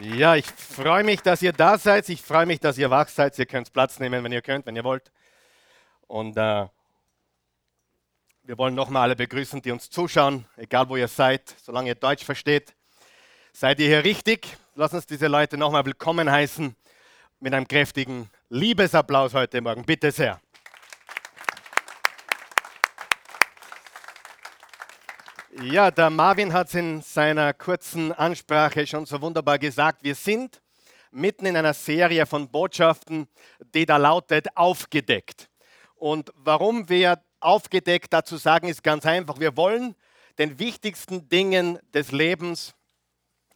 Ja, ich freue mich, dass ihr da seid. Ich freue mich, dass ihr wach seid. Ihr könnt Platz nehmen, wenn ihr könnt, wenn ihr wollt. Und äh, wir wollen nochmal alle begrüßen, die uns zuschauen, egal wo ihr seid, solange ihr Deutsch versteht. Seid ihr hier richtig? Lass uns diese Leute nochmal willkommen heißen mit einem kräftigen Liebesapplaus heute Morgen. Bitte sehr. Ja, der Marvin hat es in seiner kurzen Ansprache schon so wunderbar gesagt. Wir sind mitten in einer Serie von Botschaften, die da lautet aufgedeckt. Und warum wir aufgedeckt dazu sagen, ist ganz einfach. Wir wollen den wichtigsten Dingen des Lebens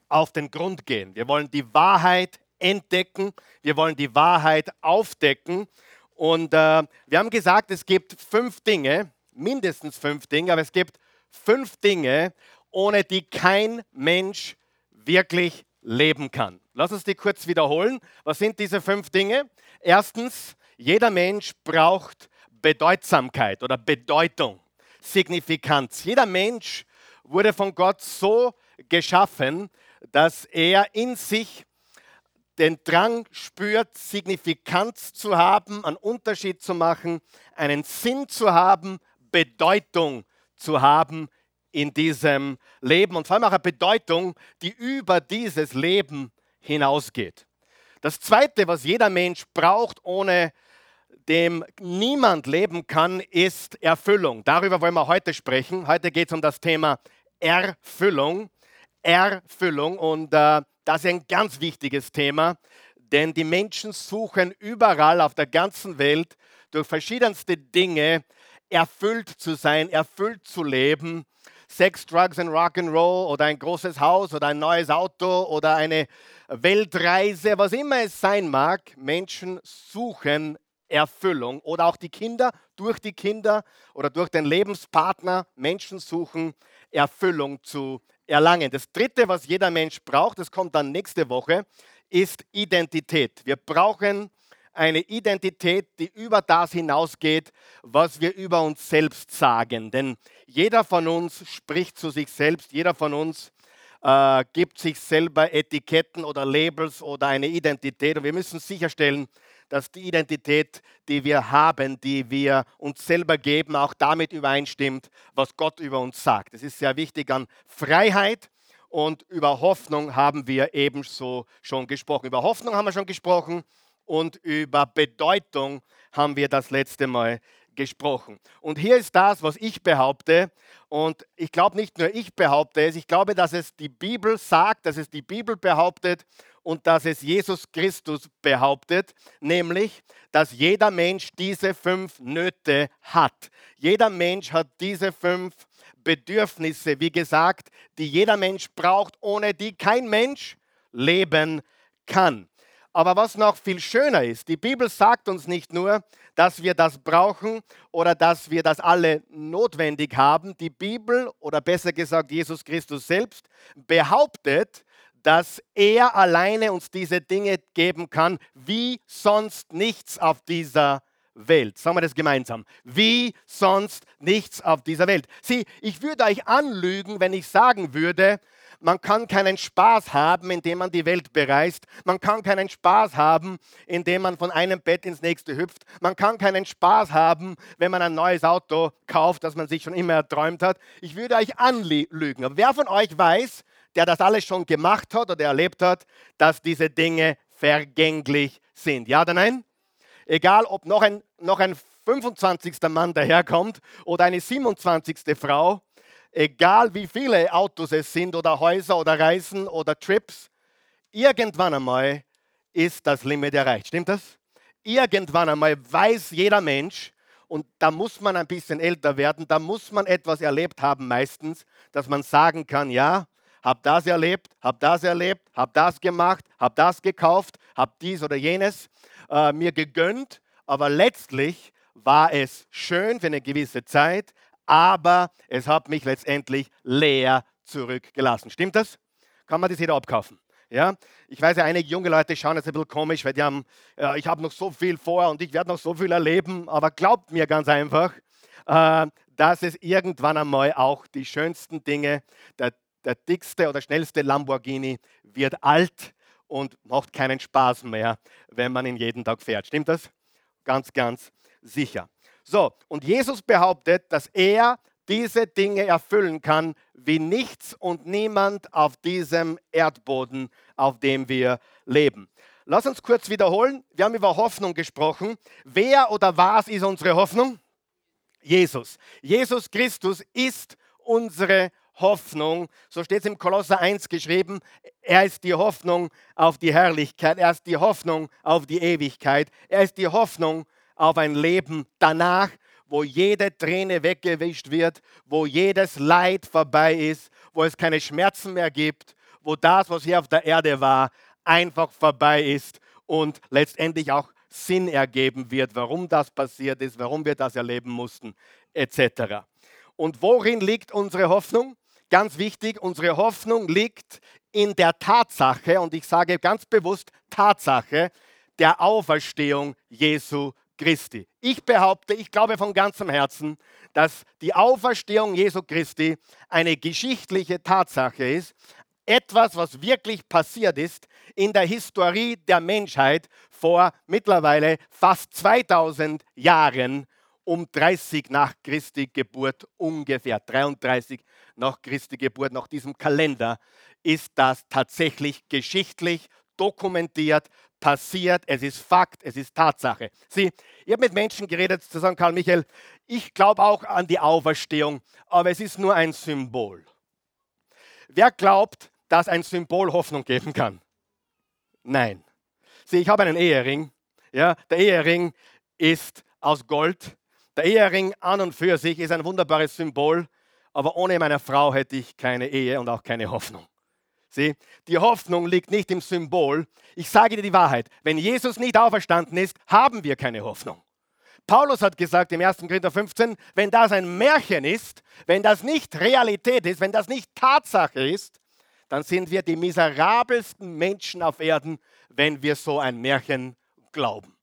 auf den Grund gehen. Wir wollen die Wahrheit entdecken. Wir wollen die Wahrheit aufdecken. Und äh, wir haben gesagt, es gibt fünf Dinge, mindestens fünf Dinge, aber es gibt fünf Dinge, ohne die kein Mensch wirklich leben kann. Lass uns die kurz wiederholen. Was sind diese fünf Dinge? Erstens, jeder Mensch braucht Bedeutsamkeit oder Bedeutung, Signifikanz. Jeder Mensch wurde von Gott so geschaffen, dass er in sich den Drang spürt, Signifikanz zu haben, einen Unterschied zu machen, einen Sinn zu haben, Bedeutung zu haben in diesem Leben und vor allem auch eine Bedeutung, die über dieses Leben hinausgeht. Das Zweite, was jeder Mensch braucht, ohne dem niemand leben kann, ist Erfüllung. Darüber wollen wir heute sprechen. Heute geht es um das Thema Erfüllung. Erfüllung und äh, das ist ein ganz wichtiges Thema, denn die Menschen suchen überall auf der ganzen Welt durch verschiedenste Dinge erfüllt zu sein, erfüllt zu leben. Sex, Drugs and Rock'n'Roll oder ein großes Haus oder ein neues Auto oder eine Weltreise, was immer es sein mag. Menschen suchen Erfüllung oder auch die Kinder durch die Kinder oder durch den Lebenspartner. Menschen suchen Erfüllung zu erlangen. Das Dritte, was jeder Mensch braucht, das kommt dann nächste Woche, ist Identität. Wir brauchen eine Identität, die über das hinausgeht, was wir über uns selbst sagen. Denn jeder von uns spricht zu sich selbst, jeder von uns äh, gibt sich selber Etiketten oder Labels oder eine Identität. Und wir müssen sicherstellen, dass die Identität, die wir haben, die wir uns selber geben, auch damit übereinstimmt, was Gott über uns sagt. Es ist sehr wichtig an Freiheit und über Hoffnung haben wir ebenso schon gesprochen. Über Hoffnung haben wir schon gesprochen und über Bedeutung haben wir das letzte Mal gesprochen. Und hier ist das, was ich behaupte. Und ich glaube nicht nur ich behaupte es, ich glaube, dass es die Bibel sagt, dass es die Bibel behauptet und dass es Jesus Christus behauptet, nämlich, dass jeder Mensch diese fünf Nöte hat. Jeder Mensch hat diese fünf Bedürfnisse, wie gesagt, die jeder Mensch braucht, ohne die kein Mensch leben kann. Aber was noch viel schöner ist, die Bibel sagt uns nicht nur, dass wir das brauchen oder dass wir das alle notwendig haben. Die Bibel oder besser gesagt Jesus Christus selbst behauptet, dass er alleine uns diese Dinge geben kann, wie sonst nichts auf dieser Welt. Sagen wir das gemeinsam. Wie sonst nichts auf dieser Welt. Sieh, ich würde euch anlügen, wenn ich sagen würde, man kann keinen Spaß haben, indem man die Welt bereist. Man kann keinen Spaß haben, indem man von einem Bett ins nächste hüpft. Man kann keinen Spaß haben, wenn man ein neues Auto kauft, das man sich schon immer erträumt hat. Ich würde euch anlügen. Aber wer von euch weiß, der das alles schon gemacht hat oder erlebt hat, dass diese Dinge vergänglich sind? Ja oder nein? Egal, ob noch ein, noch ein 25. Mann daherkommt oder eine 27. Frau, egal wie viele Autos es sind oder Häuser oder Reisen oder Trips, irgendwann einmal ist das Limit erreicht. Stimmt das? Irgendwann einmal weiß jeder Mensch, und da muss man ein bisschen älter werden, da muss man etwas erlebt haben meistens, dass man sagen kann, ja, hab das erlebt, hab das erlebt, hab das gemacht, hab das gekauft, hab dies oder jenes äh, mir gegönnt, aber letztlich war es schön für eine gewisse Zeit, aber es hat mich letztendlich leer zurückgelassen. Stimmt das? Kann man das jeder abkaufen? Ja, ich weiß ja, einige junge Leute schauen jetzt ein bisschen komisch, weil die haben, äh, ich habe noch so viel vor und ich werde noch so viel erleben, aber glaubt mir ganz einfach, äh, dass es irgendwann einmal auch die schönsten Dinge, der, der dickste oder schnellste Lamborghini wird alt und macht keinen Spaß mehr, wenn man ihn jeden Tag fährt. Stimmt das? Ganz, ganz sicher. So, und Jesus behauptet, dass er diese Dinge erfüllen kann, wie nichts und niemand auf diesem Erdboden, auf dem wir leben. Lass uns kurz wiederholen. Wir haben über Hoffnung gesprochen. Wer oder was ist unsere Hoffnung? Jesus. Jesus Christus ist unsere Hoffnung. So steht es im Kolosser 1 geschrieben. Er ist die Hoffnung auf die Herrlichkeit. Er ist die Hoffnung auf die Ewigkeit. Er ist die Hoffnung auf ein Leben danach, wo jede Träne weggewischt wird, wo jedes Leid vorbei ist, wo es keine Schmerzen mehr gibt, wo das, was hier auf der Erde war, einfach vorbei ist und letztendlich auch Sinn ergeben wird, warum das passiert ist, warum wir das erleben mussten, etc. Und worin liegt unsere Hoffnung? Ganz wichtig, unsere Hoffnung liegt in der Tatsache, und ich sage ganz bewusst Tatsache, der Auferstehung Jesu Christi. Ich behaupte, ich glaube von ganzem Herzen, dass die Auferstehung Jesu Christi eine geschichtliche Tatsache ist, etwas, was wirklich passiert ist in der Historie der Menschheit vor mittlerweile fast 2000 Jahren, um 30 nach Christi Geburt ungefähr, 33 nach Christi Geburt, nach diesem Kalender, ist das tatsächlich geschichtlich dokumentiert, passiert, es ist Fakt, es ist Tatsache. Sie, ich habe mit Menschen geredet, zu sagen, Karl Michael, ich glaube auch an die Auferstehung, aber es ist nur ein Symbol. Wer glaubt, dass ein Symbol Hoffnung geben kann? Nein. Sieh, ich habe einen Ehering. Ja, der Ehering ist aus Gold. Der Ehering an und für sich ist ein wunderbares Symbol, aber ohne meine Frau hätte ich keine Ehe und auch keine Hoffnung. Sieh, die Hoffnung liegt nicht im Symbol. Ich sage dir die Wahrheit. Wenn Jesus nicht auferstanden ist, haben wir keine Hoffnung. Paulus hat gesagt im 1. Korinther 15, wenn das ein Märchen ist, wenn das nicht Realität ist, wenn das nicht Tatsache ist, dann sind wir die miserabelsten Menschen auf Erden, wenn wir so ein Märchen glauben.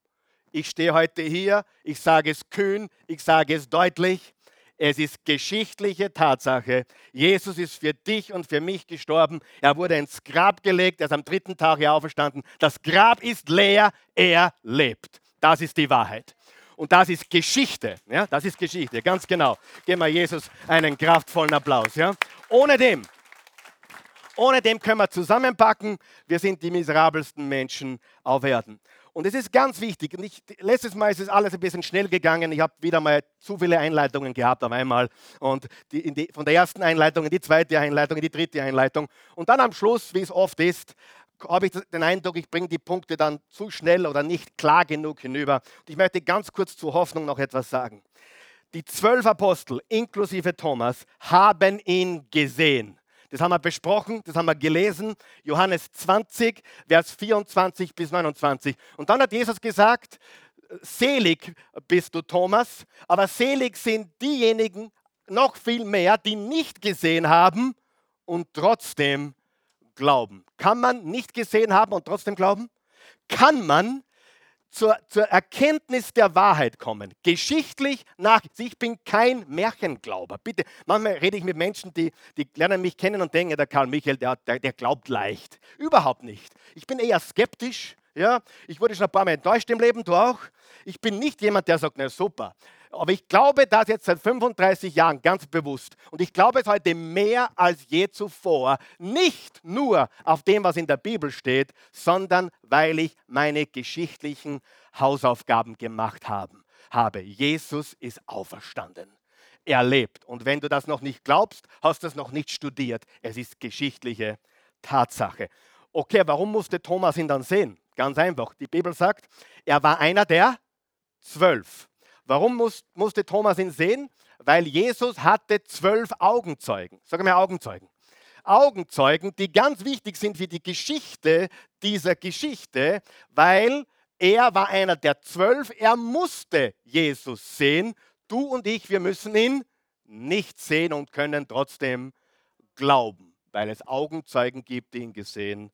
Ich stehe heute hier, ich sage es kühn, ich sage es deutlich. Es ist geschichtliche Tatsache. Jesus ist für dich und für mich gestorben. Er wurde ins Grab gelegt. Er ist am dritten Tag hier auferstanden. Das Grab ist leer. Er lebt. Das ist die Wahrheit. Und das ist Geschichte. Ja, das ist Geschichte, ganz genau. Geben wir Jesus einen kraftvollen Applaus. Ja. Ohne dem, ohne dem können wir zusammenpacken. Wir sind die miserabelsten Menschen auf Erden. Und es ist ganz wichtig. Und ich, letztes Mal ist es alles ein bisschen schnell gegangen. Ich habe wieder mal zu viele Einleitungen gehabt auf einmal. Und die, die, von der ersten Einleitung in die zweite Einleitung, in die dritte Einleitung. Und dann am Schluss, wie es oft ist, habe ich den Eindruck, ich bringe die Punkte dann zu schnell oder nicht klar genug hinüber. Und ich möchte ganz kurz zur Hoffnung noch etwas sagen. Die zwölf Apostel, inklusive Thomas, haben ihn gesehen. Das haben wir besprochen, das haben wir gelesen. Johannes 20, Vers 24 bis 29. Und dann hat Jesus gesagt, selig bist du, Thomas, aber selig sind diejenigen noch viel mehr, die nicht gesehen haben und trotzdem glauben. Kann man nicht gesehen haben und trotzdem glauben? Kann man zur, zur Erkenntnis der Wahrheit kommen. Geschichtlich nach, ich bin kein Märchenglauber. Bitte, manchmal rede ich mit Menschen, die, die lernen mich kennen und denken, der Karl Michael, der, der, der glaubt leicht. Überhaupt nicht. Ich bin eher skeptisch. Ja? Ich wurde schon ein paar Mal enttäuscht im Leben, du auch. Ich bin nicht jemand, der sagt, na super. Aber ich glaube das jetzt seit 35 Jahren ganz bewusst. Und ich glaube es heute mehr als je zuvor. Nicht nur auf dem, was in der Bibel steht, sondern weil ich meine geschichtlichen Hausaufgaben gemacht haben, habe. Jesus ist auferstanden. Er lebt. Und wenn du das noch nicht glaubst, hast du es noch nicht studiert. Es ist geschichtliche Tatsache. Okay, warum musste Thomas ihn dann sehen? Ganz einfach. Die Bibel sagt, er war einer der zwölf. Warum muss, musste Thomas ihn sehen? Weil Jesus hatte zwölf Augenzeugen. Sag mal Augenzeugen. Augenzeugen, die ganz wichtig sind für die Geschichte dieser Geschichte, weil er war einer der zwölf. Er musste Jesus sehen. Du und ich, wir müssen ihn nicht sehen und können trotzdem glauben, weil es Augenzeugen gibt, die ihn gesehen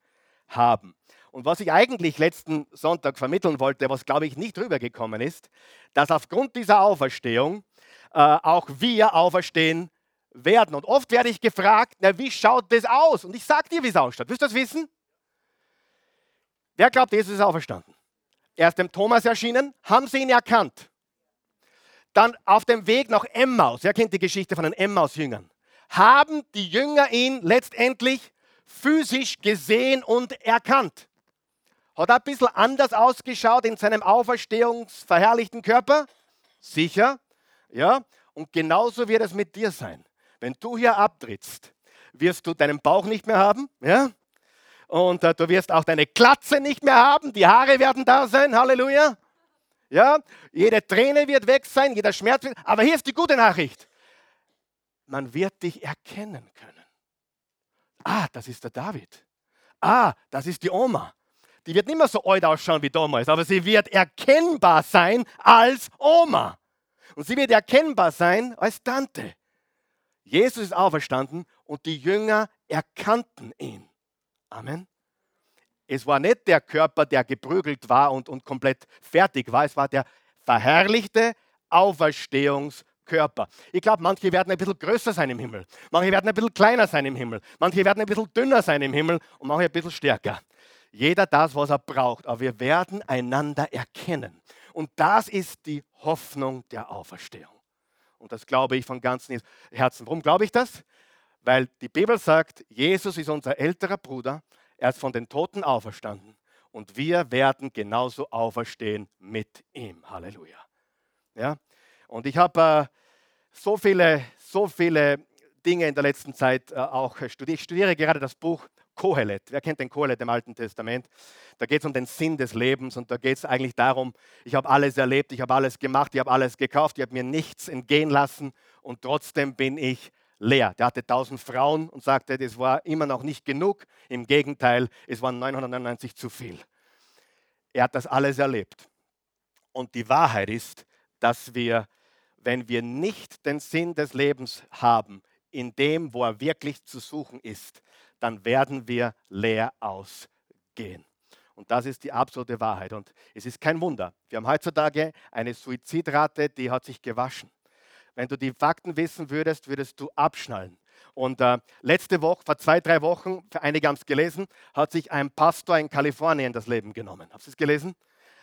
haben. Und was ich eigentlich letzten Sonntag vermitteln wollte, was glaube ich nicht rübergekommen ist, dass aufgrund dieser Auferstehung äh, auch wir auferstehen werden. Und oft werde ich gefragt, na, wie schaut das aus? Und ich sage dir, wie es ausschaut. Willst du das wissen? Wer glaubt, Jesus ist auferstanden? Er ist dem Thomas erschienen, haben sie ihn erkannt. Dann auf dem Weg nach Emmaus, wer kennt die Geschichte von den Emmaus-Jüngern? Haben die Jünger ihn letztendlich physisch gesehen und erkannt. Hat er ein bisschen anders ausgeschaut in seinem auferstehungsverherrlichten Körper? Sicher, ja. Und genauso wird es mit dir sein. Wenn du hier abtrittst, wirst du deinen Bauch nicht mehr haben, ja. Und äh, du wirst auch deine Glatze nicht mehr haben, die Haare werden da sein, Halleluja. Ja, jede Träne wird weg sein, jeder Schmerz wird. Aber hier ist die gute Nachricht: Man wird dich erkennen können. Ah, das ist der David. Ah, das ist die Oma. Die wird nicht mehr so alt ausschauen wie damals, aber sie wird erkennbar sein als Oma. Und sie wird erkennbar sein als Tante. Jesus ist auferstanden und die Jünger erkannten ihn. Amen. Es war nicht der Körper, der geprügelt war und, und komplett fertig war, es war der verherrlichte Auferstehungskörper. Ich glaube, manche werden ein bisschen größer sein im Himmel, manche werden ein bisschen kleiner sein im Himmel, manche werden ein bisschen dünner sein im Himmel und manche ein bisschen stärker. Jeder das, was er braucht, aber wir werden einander erkennen. Und das ist die Hoffnung der Auferstehung. Und das glaube ich von ganzem Herzen. Warum glaube ich das? Weil die Bibel sagt, Jesus ist unser älterer Bruder, er ist von den Toten auferstanden und wir werden genauso auferstehen mit ihm. Halleluja. Ja? Und ich habe äh, so, viele, so viele Dinge in der letzten Zeit äh, auch studiert. Ich studiere gerade das Buch Kohelet. Wer kennt den Kohelet im Alten Testament? Da geht es um den Sinn des Lebens und da geht es eigentlich darum, ich habe alles erlebt, ich habe alles gemacht, ich habe alles gekauft, ich habe mir nichts entgehen lassen und trotzdem bin ich leer. Der hatte tausend Frauen und sagte, das war immer noch nicht genug. Im Gegenteil, es waren 999 zu viel. Er hat das alles erlebt. Und die Wahrheit ist, dass wir, wenn wir nicht den Sinn des Lebens haben, in dem, wo er wirklich zu suchen ist, dann werden wir leer ausgehen. Und das ist die absolute Wahrheit. Und es ist kein Wunder. Wir haben heutzutage eine Suizidrate, die hat sich gewaschen. Wenn du die Fakten wissen würdest, würdest du abschnallen. Und äh, letzte Woche, vor zwei, drei Wochen, für einige haben es gelesen, hat sich ein Pastor in Kalifornien das Leben genommen. Habt ihr es gelesen?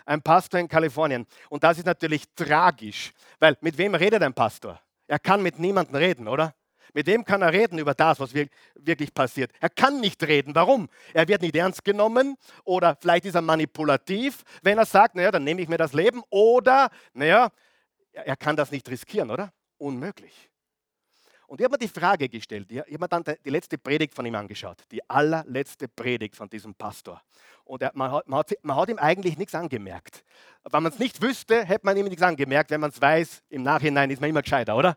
Ein Pastor in Kalifornien. Und das ist natürlich tragisch, weil mit wem redet ein Pastor? Er kann mit niemandem reden, oder? Mit wem kann er reden über das, was wirklich passiert? Er kann nicht reden. Warum? Er wird nicht ernst genommen oder vielleicht ist er manipulativ, wenn er sagt, naja, dann nehme ich mir das Leben oder, naja, er kann das nicht riskieren, oder? unmöglich. Und ich habe mir die Frage gestellt, ich habe mir dann die letzte Predigt von ihm angeschaut, die allerletzte Predigt von diesem Pastor. Und er, man, hat, man, hat, man, hat, ihm eigentlich nichts angemerkt. Wenn man es nicht wüsste, hätte man ihm nichts angemerkt. Wenn man es weiß, im Nachhinein ist man immer gescheiter, oder?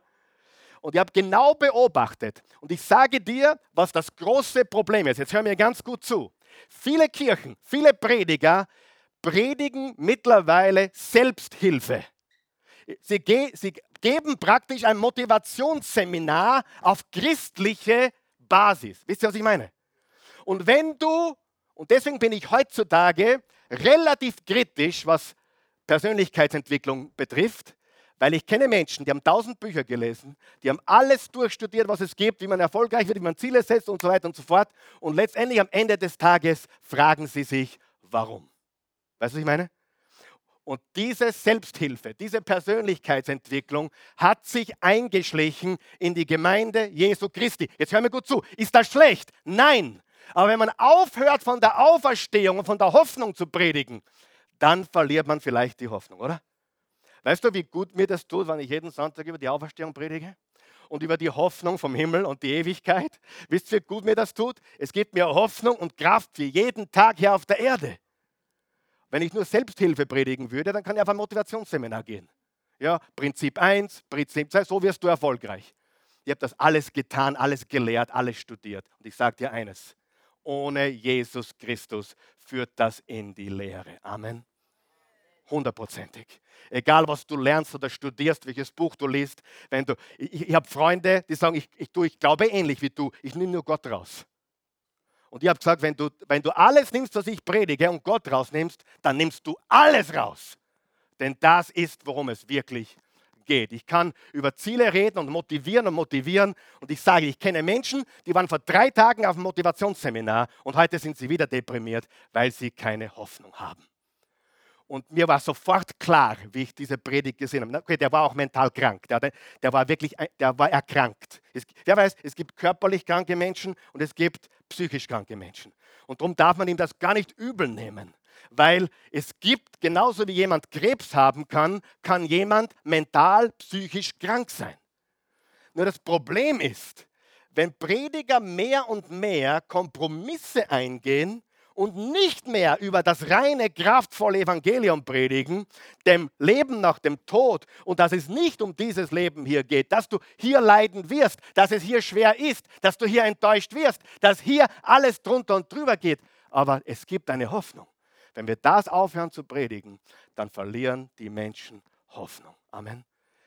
Und ich habe genau beobachtet. Und ich sage dir, was das große Problem ist. Jetzt hör mir ganz gut zu. Viele Kirchen, viele Prediger predigen mittlerweile Selbsthilfe. Sie, ge sie geben praktisch ein Motivationsseminar auf christliche Basis. Wisst ihr, was ich meine? Und wenn du, und deswegen bin ich heutzutage relativ kritisch, was Persönlichkeitsentwicklung betrifft, weil ich kenne Menschen, die haben tausend Bücher gelesen, die haben alles durchstudiert, was es gibt, wie man erfolgreich wird, wie man Ziele setzt und so weiter und so fort. Und letztendlich am Ende des Tages fragen sie sich, warum. Weißt du, was ich meine? Und diese Selbsthilfe, diese Persönlichkeitsentwicklung hat sich eingeschlichen in die Gemeinde Jesu Christi. Jetzt hör mir gut zu. Ist das schlecht? Nein. Aber wenn man aufhört von der Auferstehung und von der Hoffnung zu predigen, dann verliert man vielleicht die Hoffnung, oder? Weißt du, wie gut mir das tut, wenn ich jeden Sonntag über die Auferstehung predige? Und über die Hoffnung vom Himmel und die Ewigkeit. Wisst ihr, wie gut mir das tut? Es gibt mir Hoffnung und Kraft für jeden Tag hier auf der Erde. Wenn ich nur Selbsthilfe predigen würde, dann kann ich auf ein Motivationsseminar gehen. Ja, Prinzip 1, Prinzip 2, so wirst du erfolgreich. Ich habe das alles getan, alles gelehrt, alles studiert. Und ich sage dir eines, ohne Jesus Christus führt das in die Lehre. Amen. Hundertprozentig. Egal, was du lernst oder studierst, welches Buch du liest, wenn du, ich, ich habe Freunde, die sagen, ich, ich, ich glaube ähnlich wie du, ich nehme nur Gott raus. Und ich habe gesagt, wenn du, wenn du alles nimmst, was ich predige und Gott rausnimmst, dann nimmst du alles raus. Denn das ist, worum es wirklich geht. Ich kann über Ziele reden und motivieren und motivieren. Und ich sage, ich kenne Menschen, die waren vor drei Tagen auf einem Motivationsseminar und heute sind sie wieder deprimiert, weil sie keine Hoffnung haben. Und mir war sofort klar, wie ich diese Predigt gesehen habe. Okay, der war auch mental krank. Der, der war wirklich, der war erkrankt. Es, wer weiß, es gibt körperlich kranke Menschen und es gibt psychisch kranke Menschen. Und darum darf man ihm das gar nicht übel nehmen. Weil es gibt, genauso wie jemand Krebs haben kann, kann jemand mental, psychisch krank sein. Nur das Problem ist, wenn Prediger mehr und mehr Kompromisse eingehen, und nicht mehr über das reine, kraftvolle Evangelium predigen, dem Leben nach dem Tod und dass es nicht um dieses Leben hier geht, dass du hier leiden wirst, dass es hier schwer ist, dass du hier enttäuscht wirst, dass hier alles drunter und drüber geht. Aber es gibt eine Hoffnung. Wenn wir das aufhören zu predigen, dann verlieren die Menschen Hoffnung. Amen.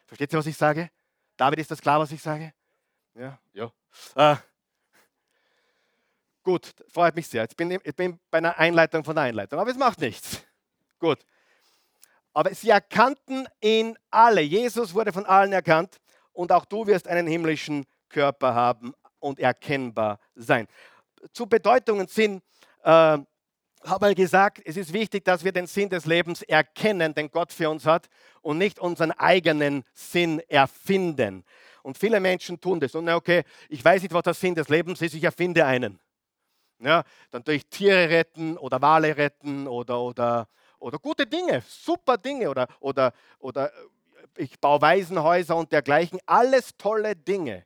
Versteht ihr, was ich sage? David, ist das klar, was ich sage? Ja, ja. Äh, Gut, freut mich sehr. Jetzt bin ich bin bei einer Einleitung von der Einleitung, aber es macht nichts. Gut. Aber sie erkannten ihn alle. Jesus wurde von allen erkannt und auch du wirst einen himmlischen Körper haben und erkennbar sein. Zu Bedeutungen Sinn äh, habe ich gesagt, es ist wichtig, dass wir den Sinn des Lebens erkennen, den Gott für uns hat und nicht unseren eigenen Sinn erfinden. Und viele Menschen tun das. Und okay, ich weiß nicht, was der Sinn des Lebens ist, ich erfinde einen. Ja, dann durch Tiere retten oder Wale retten oder, oder, oder gute Dinge, super Dinge oder, oder, oder äh, ich baue Waisenhäuser und dergleichen. Alles tolle Dinge.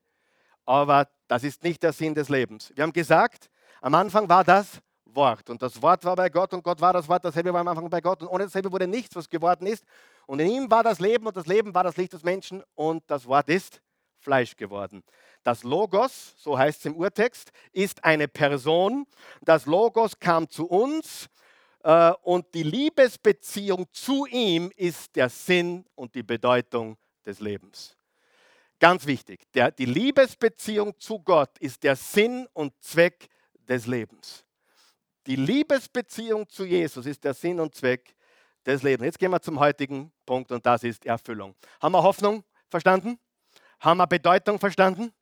Aber das ist nicht der Sinn des Lebens. Wir haben gesagt, am Anfang war das Wort und das Wort war bei Gott und Gott war das Wort, dasselbe war am Anfang bei Gott und ohne dasselbe wurde nichts, was geworden ist. Und in ihm war das Leben und das Leben war das Licht des Menschen und das Wort ist Fleisch geworden. Das Logos, so heißt es im Urtext, ist eine Person. Das Logos kam zu uns äh, und die Liebesbeziehung zu ihm ist der Sinn und die Bedeutung des Lebens. Ganz wichtig, der, die Liebesbeziehung zu Gott ist der Sinn und Zweck des Lebens. Die Liebesbeziehung zu Jesus ist der Sinn und Zweck des Lebens. Jetzt gehen wir zum heutigen Punkt und das ist Erfüllung. Haben wir Hoffnung verstanden? Haben wir Bedeutung verstanden?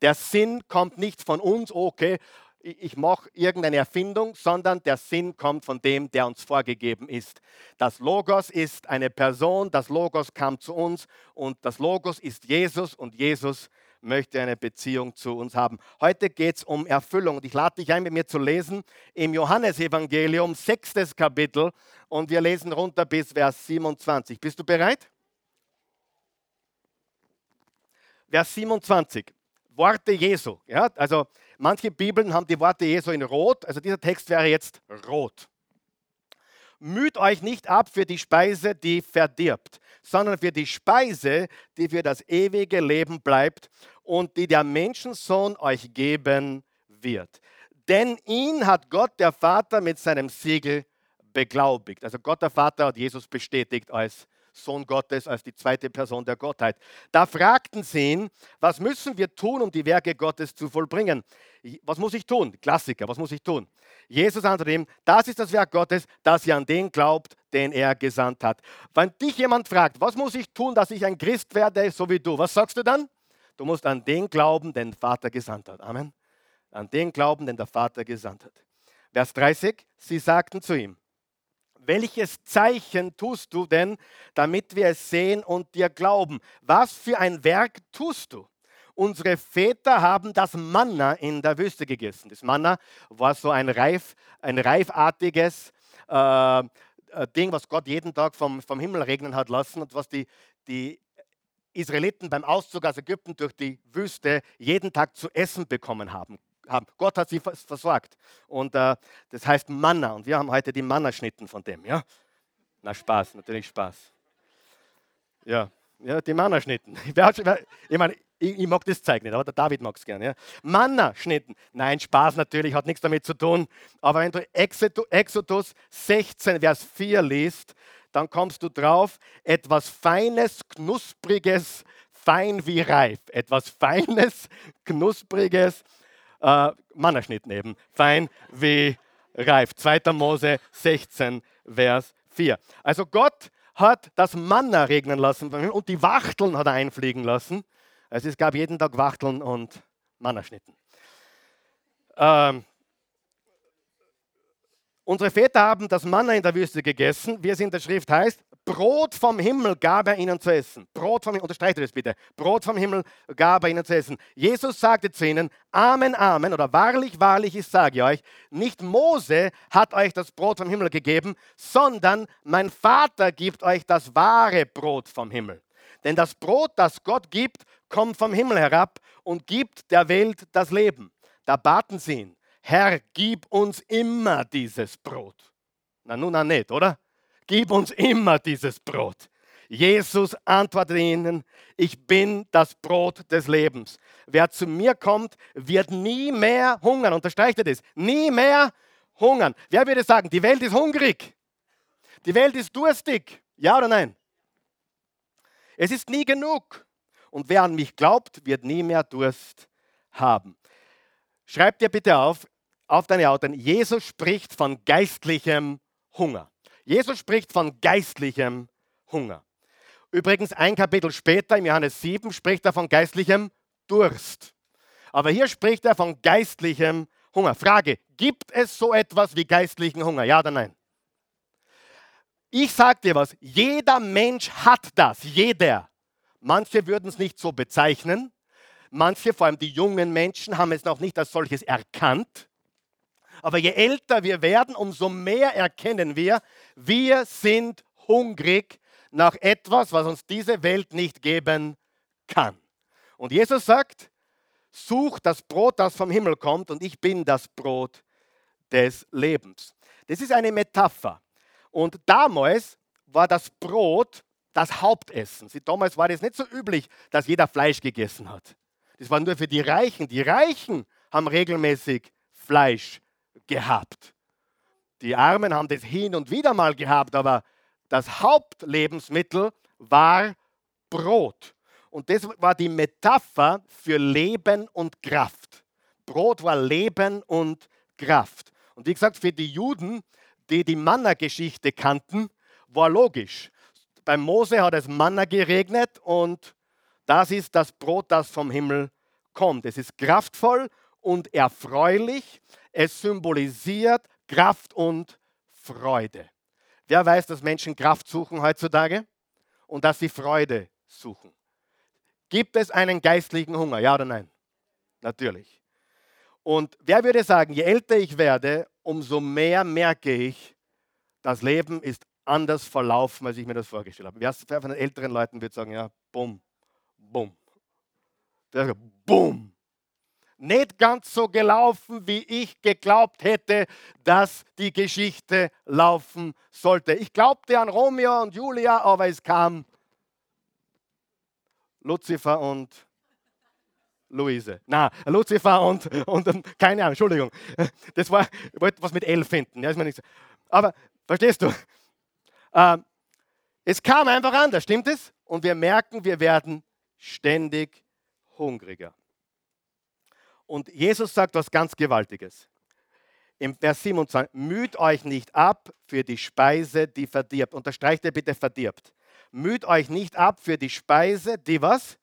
Der Sinn kommt nicht von uns, okay, ich mache irgendeine Erfindung, sondern der Sinn kommt von dem, der uns vorgegeben ist. Das Logos ist eine Person, das Logos kam zu uns und das Logos ist Jesus und Jesus möchte eine Beziehung zu uns haben. Heute geht es um Erfüllung und ich lade dich ein, mit mir zu lesen im Johannesevangelium, sechstes Kapitel und wir lesen runter bis Vers 27. Bist du bereit? Vers 27. Worte Jesu. Ja? Also manche Bibeln haben die Worte Jesu in Rot, also dieser Text wäre jetzt rot. Müht euch nicht ab für die Speise, die verdirbt, sondern für die Speise, die für das ewige Leben bleibt und die der Menschensohn euch geben wird. Denn ihn hat Gott der Vater mit seinem Siegel beglaubigt. Also Gott der Vater hat Jesus bestätigt als Sohn Gottes, als die zweite Person der Gottheit. Da fragten sie ihn, was müssen wir tun, um die Werke Gottes zu vollbringen? Was muss ich tun? Klassiker, was muss ich tun? Jesus antwortete ihm, das ist das Werk Gottes, dass ihr an den glaubt, den er gesandt hat. Wenn dich jemand fragt, was muss ich tun, dass ich ein Christ werde, so wie du, was sagst du dann? Du musst an den glauben, den Vater gesandt hat. Amen. An den glauben, den der Vater gesandt hat. Vers 30, sie sagten zu ihm, welches Zeichen tust du denn, damit wir es sehen und dir glauben? Was für ein Werk tust du? Unsere Väter haben das Manna in der Wüste gegessen. Das Manna war so ein, reif, ein reifartiges äh, äh, Ding, was Gott jeden Tag vom, vom Himmel regnen hat lassen und was die, die Israeliten beim Auszug aus Ägypten durch die Wüste jeden Tag zu essen bekommen haben haben. Gott hat sie versorgt. Und äh, das heißt Manna. Und wir haben heute die Manna-Schnitten von dem. Ja? Na, Spaß, natürlich Spaß. Ja, ja die Manna-Schnitten. Ich meine, ich, ich, mag das Zeug nicht, aber der David mag es gerne. Ja? Manna-Schnitten. Nein, Spaß natürlich, hat nichts damit zu tun. Aber wenn du Exodus 16, Vers 4 liest, dann kommst du drauf, etwas Feines, Knuspriges, fein wie reif. Etwas Feines, Knuspriges, äh, Mannerschnitt neben. Fein wie reif. 2. Mose 16, Vers 4. Also Gott hat das Manna regnen lassen und die Wachteln hat er einfliegen lassen. Also es gab jeden Tag Wachteln und Mannerschnitten. Ähm, unsere Väter haben das Manna in der Wüste gegessen, wie es in der Schrift heißt. Brot vom Himmel gab er ihnen zu essen. Brot vom Himmel, unterstreicht das bitte. Brot vom Himmel gab er ihnen zu essen. Jesus sagte zu ihnen, Amen, Amen, oder wahrlich, wahrlich, ich sage euch, nicht Mose hat euch das Brot vom Himmel gegeben, sondern mein Vater gibt euch das wahre Brot vom Himmel. Denn das Brot, das Gott gibt, kommt vom Himmel herab und gibt der Welt das Leben. Da baten sie ihn, Herr, gib uns immer dieses Brot. Na nun, na nicht, oder? Gib uns immer dieses Brot. Jesus antwortete ihnen, ich bin das Brot des Lebens. Wer zu mir kommt, wird nie mehr hungern. Unterstreicht er das? Nie mehr hungern. Wer würde sagen, die Welt ist hungrig? Die Welt ist durstig? Ja oder nein? Es ist nie genug. Und wer an mich glaubt, wird nie mehr Durst haben. Schreib dir bitte auf, auf deine Augen, Jesus spricht von geistlichem Hunger. Jesus spricht von geistlichem Hunger. Übrigens, ein Kapitel später, im Johannes 7, spricht er von geistlichem Durst. Aber hier spricht er von geistlichem Hunger. Frage, gibt es so etwas wie geistlichen Hunger? Ja oder nein? Ich sage dir was, jeder Mensch hat das, jeder. Manche würden es nicht so bezeichnen. Manche, vor allem die jungen Menschen, haben es noch nicht als solches erkannt. Aber je älter wir werden, umso mehr erkennen wir, wir sind hungrig nach etwas, was uns diese Welt nicht geben kann. Und Jesus sagt, such das Brot, das vom Himmel kommt, und ich bin das Brot des Lebens. Das ist eine Metapher. Und damals war das Brot das Hauptessen. Sie, damals war das nicht so üblich, dass jeder Fleisch gegessen hat. Das war nur für die Reichen. Die Reichen haben regelmäßig Fleisch gehabt. Die Armen haben das hin und wieder mal gehabt, aber das Hauptlebensmittel war Brot. Und das war die Metapher für Leben und Kraft. Brot war Leben und Kraft. Und wie gesagt, für die Juden, die die Manna-Geschichte kannten, war logisch. Beim Mose hat es Manna geregnet und das ist das Brot, das vom Himmel kommt. Es ist kraftvoll und erfreulich. Es symbolisiert Kraft und Freude. Wer weiß, dass Menschen Kraft suchen heutzutage und dass sie Freude suchen? Gibt es einen geistlichen Hunger? Ja oder nein? Natürlich. Und wer würde sagen, je älter ich werde, umso mehr merke ich, das Leben ist anders verlaufen, als ich mir das vorgestellt habe. Wer von den älteren Leuten würde sagen, ja, bumm, bumm. Bumm nicht ganz so gelaufen, wie ich geglaubt hätte, dass die Geschichte laufen sollte. Ich glaubte an Romeo und Julia, aber es kam Lucifer und Luise. Na, Lucifer und, und, keine Ahnung, Entschuldigung. Das war, ich wollte was mit L finden. Ja, ist mir nicht so. Aber verstehst du? Äh, es kam einfach anders, stimmt es? Und wir merken, wir werden ständig hungriger. Und Jesus sagt was ganz Gewaltiges. Im Vers 27, müht euch nicht ab für die Speise, die verdirbt. Unterstreicht ihr bitte verdirbt. Müht euch nicht ab für die Speise, die was?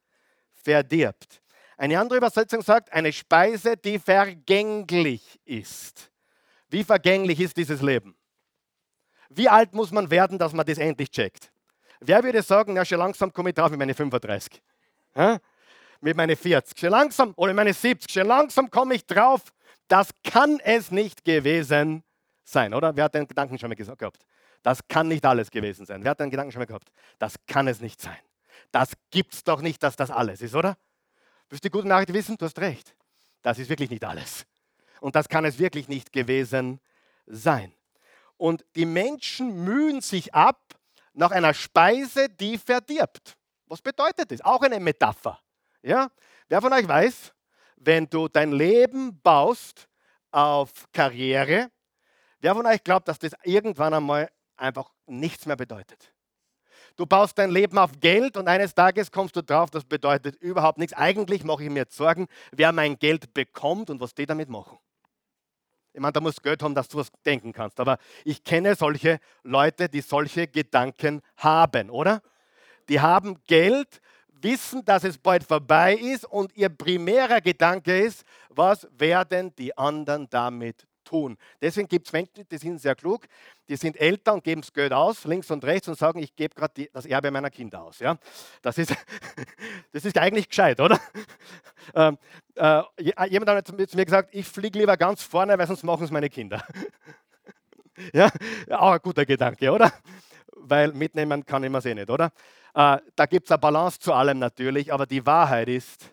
Verdirbt. Eine andere Übersetzung sagt, eine Speise, die vergänglich ist. Wie vergänglich ist dieses Leben? Wie alt muss man werden, dass man das endlich checkt? Wer würde sagen, ja, schon langsam komme ich drauf mit meinen 35? Ja? Mit meinen 40, schon langsam, oder meine 70, schon langsam komme ich drauf, das kann es nicht gewesen sein, oder? Wer hat den Gedanken schon mal gehabt? Das kann nicht alles gewesen sein. Wer hat den Gedanken schon mal gehabt? Das kann es nicht sein. Das gibt es doch nicht, dass das alles ist, oder? Willst du die gute Nachricht wissen? Du hast recht. Das ist wirklich nicht alles. Und das kann es wirklich nicht gewesen sein. Und die Menschen mühen sich ab nach einer Speise, die verdirbt. Was bedeutet das? Auch eine Metapher. Ja? Wer von euch weiß, wenn du dein Leben baust auf Karriere, wer von euch glaubt, dass das irgendwann einmal einfach nichts mehr bedeutet? Du baust dein Leben auf Geld und eines Tages kommst du drauf, das bedeutet überhaupt nichts. Eigentlich mache ich mir Sorgen, wer mein Geld bekommt und was die damit machen. Ich meine, da musst du Geld haben, dass du was denken kannst. Aber ich kenne solche Leute, die solche Gedanken haben, oder? Die haben Geld, wissen, dass es bald vorbei ist und ihr primärer Gedanke ist, was werden die anderen damit tun? Deswegen gibt es Menschen, die sind sehr klug, die sind älter und geben das Geld aus, links und rechts und sagen, ich gebe gerade das Erbe meiner Kinder aus. Ja? Das, ist, das ist eigentlich gescheit, oder? Ähm, äh, jemand hat zu mir gesagt, ich fliege lieber ganz vorne, weil sonst machen es meine Kinder. ja, auch ein guter Gedanke, oder? Weil mitnehmen kann ich mir eh nicht, oder? Äh, da gibt es eine Balance zu allem natürlich, aber die Wahrheit ist,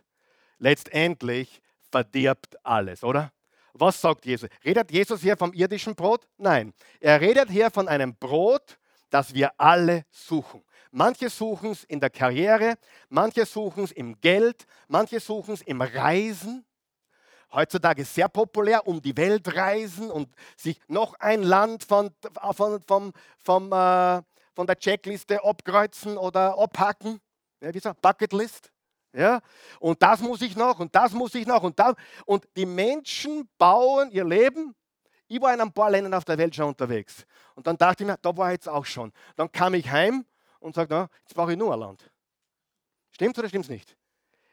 letztendlich verdirbt alles, oder? Was sagt Jesus? Redet Jesus hier vom irdischen Brot? Nein. Er redet hier von einem Brot, das wir alle suchen. Manche suchen es in der Karriere, manche suchen es im Geld, manche suchen es im Reisen. Heutzutage sehr populär, um die Welt reisen und sich noch ein Land von, von, vom, vom, äh, von der Checkliste abkreuzen oder abhacken. Ja, wie so, Bucketlist. Ja? Und das muss ich noch und das muss ich noch und das. Und die Menschen bauen ihr Leben. Ich war in ein paar Ländern auf der Welt schon unterwegs. Und dann dachte ich mir, da war ich jetzt auch schon. Dann kam ich heim und sagte, jetzt brauche ich nur ein Land. Stimmt oder stimmt es nicht?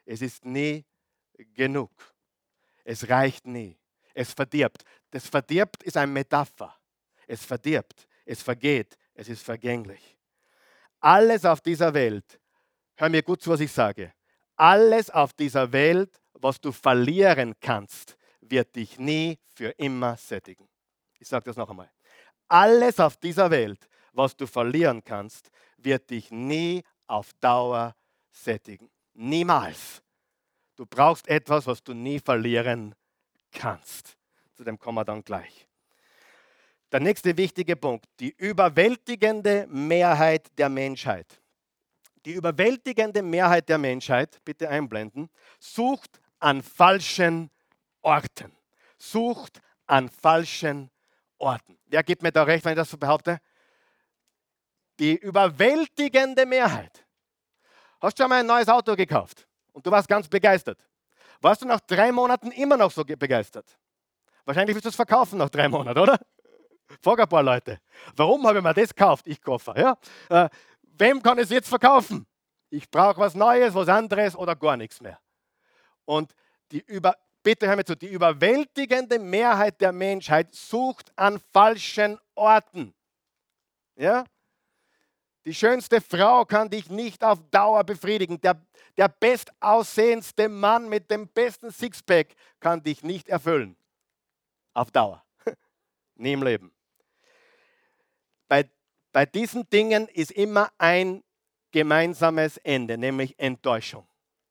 Es ist nie genug. Es reicht nie. Es verdirbt. Das verdirbt ist eine Metapher. Es verdirbt. Es vergeht. Es ist vergänglich. Alles auf dieser Welt, hör mir gut zu, was ich sage, alles auf dieser Welt, was du verlieren kannst, wird dich nie für immer sättigen. Ich sage das noch einmal. Alles auf dieser Welt, was du verlieren kannst, wird dich nie auf Dauer sättigen. Niemals. Du brauchst etwas, was du nie verlieren kannst. Zu dem kommen wir dann gleich. Der nächste wichtige Punkt, die überwältigende Mehrheit der Menschheit. Die überwältigende Mehrheit der Menschheit, bitte einblenden, sucht an falschen Orten. Sucht an falschen Orten. Wer gibt mir da recht, wenn ich das so behaupte? Die überwältigende Mehrheit. Hast du schon mal ein neues Auto gekauft und du warst ganz begeistert? Warst du nach drei Monaten immer noch so begeistert? Wahrscheinlich willst du es verkaufen nach drei Monaten, oder? Frag ein paar Leute. Warum habe ich mir das gekauft? Ich Koffer. Ja? Äh, wem kann ich es jetzt verkaufen? Ich brauche was Neues, was anderes oder gar nichts mehr. Und die über, bitte hör mir zu, die überwältigende Mehrheit der Menschheit sucht an falschen Orten. Ja? Die schönste Frau kann dich nicht auf Dauer befriedigen. Der, der bestaussehendste Mann mit dem besten Sixpack kann dich nicht erfüllen. Auf Dauer. Nie im Leben. Bei, bei diesen Dingen ist immer ein gemeinsames Ende, nämlich Enttäuschung.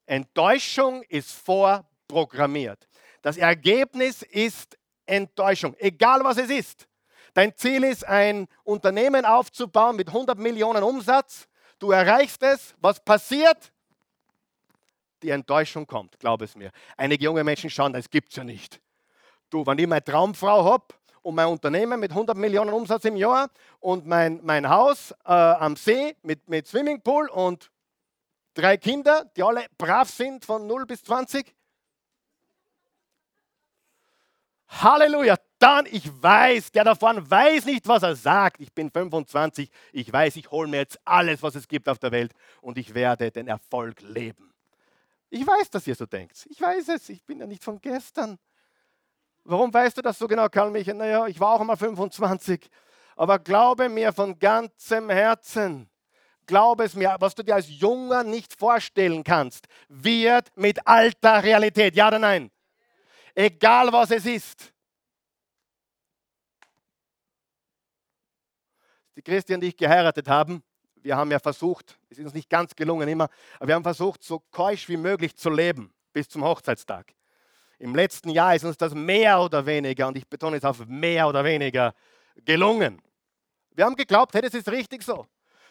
Enttäuschung ist vorprogrammiert. Das Ergebnis ist Enttäuschung, egal was es ist. Dein Ziel ist, ein Unternehmen aufzubauen mit 100 Millionen Umsatz. Du erreichst es. Was passiert? Die Enttäuschung kommt, glaub es mir. Einige junge Menschen schauen, das gibt es ja nicht. Du, wenn ich meine Traumfrau habe, und mein Unternehmen mit 100 Millionen Umsatz im Jahr und mein, mein Haus äh, am See mit, mit Swimmingpool und drei Kinder, die alle brav sind von 0 bis 20. Halleluja, dann ich weiß, der davon weiß nicht, was er sagt. Ich bin 25, ich weiß, ich hole mir jetzt alles, was es gibt auf der Welt und ich werde den Erfolg leben. Ich weiß, dass ihr so denkt. Ich weiß es, ich bin ja nicht von gestern. Warum weißt du das so genau, Karl Michael? Naja, ich war auch mal 25. Aber glaube mir von ganzem Herzen, glaube es mir, was du dir als Junger nicht vorstellen kannst, wird mit alter Realität. Ja oder nein? Egal was es ist. Die Christian, die ich geheiratet haben, wir haben ja versucht, es ist uns nicht ganz gelungen immer, aber wir haben versucht, so keusch wie möglich zu leben bis zum Hochzeitstag. Im letzten Jahr ist uns das mehr oder weniger, und ich betone es auf mehr oder weniger, gelungen. Wir haben geglaubt, hey, das ist richtig so.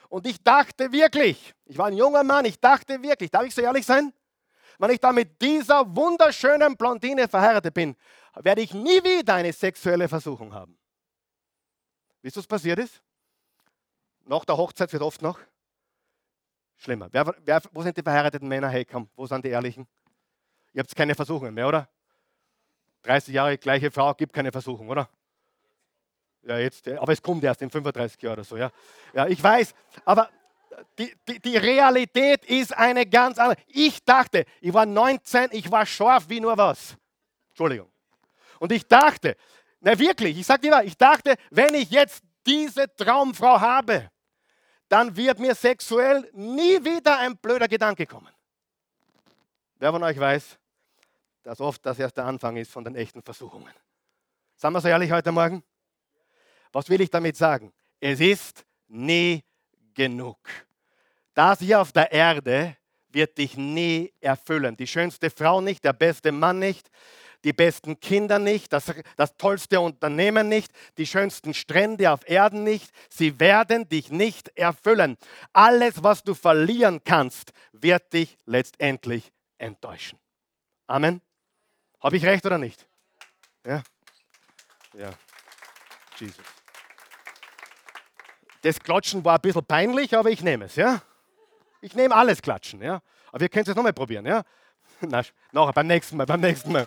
Und ich dachte wirklich, ich war ein junger Mann, ich dachte wirklich, darf ich so ehrlich sein? Wenn ich da mit dieser wunderschönen Blondine verheiratet bin, werde ich nie wieder eine sexuelle Versuchung haben. Wisst ihr, was passiert ist? Nach der Hochzeit wird oft noch schlimmer. Wer, wer, wo sind die verheirateten Männer? Hey, komm, wo sind die Ehrlichen? Ihr habt keine Versuchungen mehr, oder? 30 Jahre gleiche Frau, gibt keine Versuchung, oder? Ja, jetzt, aber es kommt erst in 35 Jahren oder so, ja. Ja, ich weiß, aber die, die, die, Realität ist eine ganz andere. Ich dachte, ich war 19, ich war scharf wie nur was. Entschuldigung. Und ich dachte, na wirklich, ich sage dir mal, ich dachte, wenn ich jetzt diese Traumfrau habe, dann wird mir sexuell nie wieder ein blöder Gedanke kommen. Wer von euch weiß, dass oft das erst der Anfang ist von den echten Versuchungen. Sagen wir so ehrlich heute Morgen? Was will ich damit sagen? Es ist nie genug. Das hier auf der Erde wird dich nie erfüllen. Die schönste Frau nicht, der beste Mann nicht, die besten Kinder nicht, das, das tollste Unternehmen nicht, die schönsten Strände auf Erden nicht. Sie werden dich nicht erfüllen. Alles, was du verlieren kannst, wird dich letztendlich enttäuschen. Amen. Habe ich recht oder nicht? Ja. Ja. Jesus. Das Klatschen war ein bisschen peinlich, aber ich nehme es, ja? Ich nehme alles Klatschen, ja? Aber ihr könnt es nochmal probieren, ja? Na, nachher, beim nächsten Mal, beim nächsten Mal.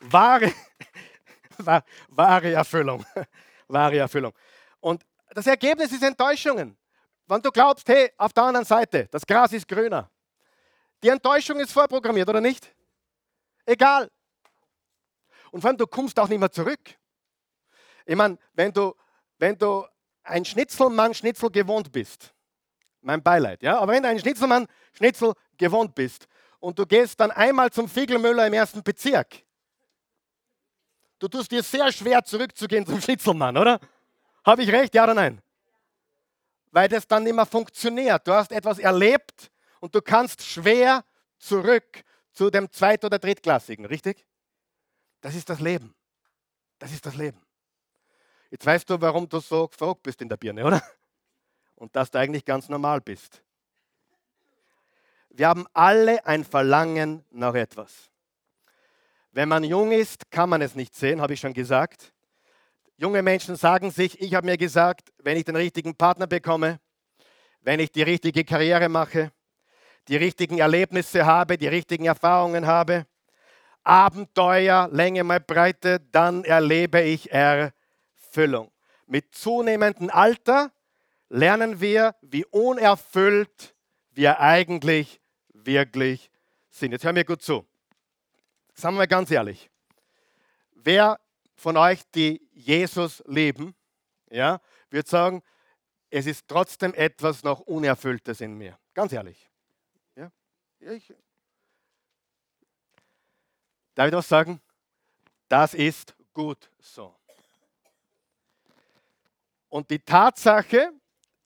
Wahre, wahre Erfüllung. Wahre Erfüllung. Und das Ergebnis ist Enttäuschungen. Wenn du glaubst, hey, auf der anderen Seite, das Gras ist grüner. Die Enttäuschung ist vorprogrammiert, oder nicht? Egal. Und vor allem, du kommst auch nicht mehr zurück. Ich meine, wenn du, wenn du ein Schnitzelmann Schnitzel gewohnt bist, mein Beileid, ja, aber wenn du ein Schnitzelmann Schnitzel gewohnt bist und du gehst dann einmal zum Fiegelmüller im ersten Bezirk, du tust dir sehr schwer zurückzugehen zum Schnitzelmann, oder? Habe ich recht, ja oder nein? Weil das dann nicht mehr funktioniert. Du hast etwas erlebt und du kannst schwer zurück zu dem Zweit- oder Drittklassigen, richtig? Das ist das Leben. Das ist das Leben. Jetzt weißt du, warum du so verrückt bist in der Birne, oder? Und dass du eigentlich ganz normal bist. Wir haben alle ein Verlangen nach etwas. Wenn man jung ist, kann man es nicht sehen, habe ich schon gesagt. Junge Menschen sagen sich, ich habe mir gesagt, wenn ich den richtigen Partner bekomme, wenn ich die richtige Karriere mache, die richtigen Erlebnisse habe, die richtigen Erfahrungen habe, Abenteuer, Länge mal Breite, dann erlebe ich. Erfüllung. Mit zunehmendem Alter lernen wir, wie unerfüllt wir eigentlich wirklich sind. Jetzt hör mir gut zu. Sagen wir mal ganz ehrlich. Wer von euch, die Jesus lieben, ja, wird sagen, es ist trotzdem etwas noch Unerfülltes in mir. Ganz ehrlich. Ich, darf ich was sagen? Das ist gut so. Und die Tatsache,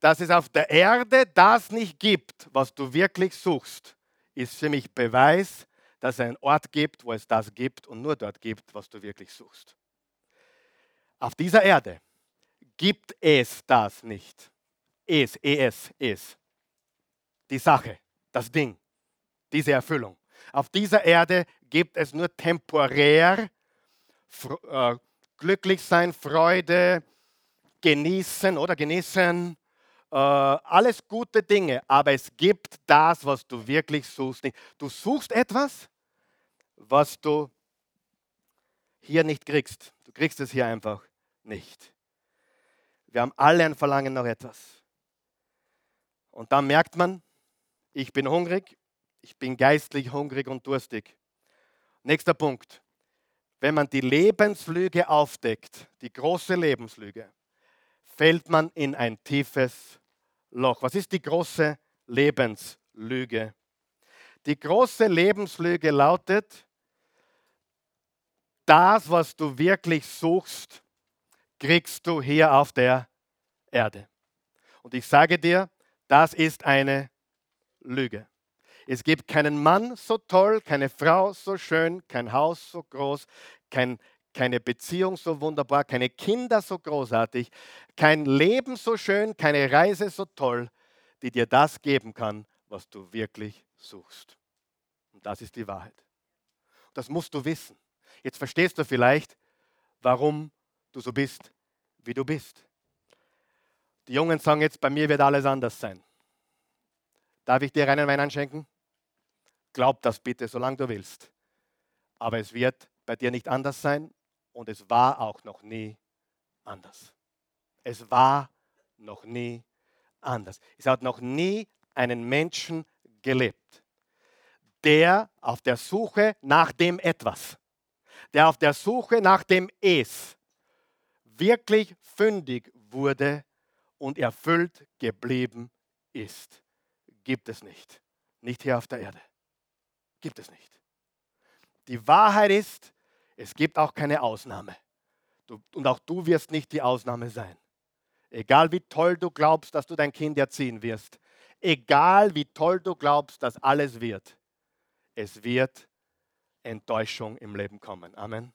dass es auf der Erde das nicht gibt, was du wirklich suchst, ist für mich Beweis, dass es einen Ort gibt, wo es das gibt und nur dort gibt, was du wirklich suchst. Auf dieser Erde gibt es das nicht. Es, es, es. Die Sache, das Ding, diese Erfüllung. Auf dieser Erde gibt es nur temporär äh, glücklich sein, Freude, genießen oder genießen. Äh, alles gute Dinge, aber es gibt das, was du wirklich suchst. Du suchst etwas, was du hier nicht kriegst. Du kriegst es hier einfach nicht. Wir haben alle ein Verlangen nach etwas. Und dann merkt man, ich bin hungrig, ich bin geistlich hungrig und durstig. Nächster Punkt. Wenn man die Lebenslüge aufdeckt, die große Lebenslüge, fällt man in ein tiefes Loch. Was ist die große Lebenslüge? Die große Lebenslüge lautet, das, was du wirklich suchst, kriegst du hier auf der Erde. Und ich sage dir, das ist eine Lüge. Es gibt keinen Mann so toll, keine Frau so schön, kein Haus so groß, kein keine Beziehung so wunderbar, keine Kinder so großartig, kein Leben so schön, keine Reise so toll, die dir das geben kann, was du wirklich suchst. Und das ist die Wahrheit. Das musst du wissen. Jetzt verstehst du vielleicht, warum du so bist, wie du bist. Die Jungen sagen jetzt, bei mir wird alles anders sein. Darf ich dir reinen Wein anschenken? Glaub das bitte, solange du willst. Aber es wird bei dir nicht anders sein und es war auch noch nie anders. Es war noch nie anders. Es hat noch nie einen Menschen gelebt, der auf der Suche nach dem etwas, der auf der Suche nach dem Es wirklich fündig wurde und erfüllt geblieben ist. Gibt es nicht. Nicht hier auf der Erde. Gibt es nicht. Die Wahrheit ist, es gibt auch keine Ausnahme. Du, und auch du wirst nicht die Ausnahme sein. Egal wie toll du glaubst, dass du dein Kind erziehen wirst. Egal wie toll du glaubst, dass alles wird. Es wird Enttäuschung im Leben kommen. Amen.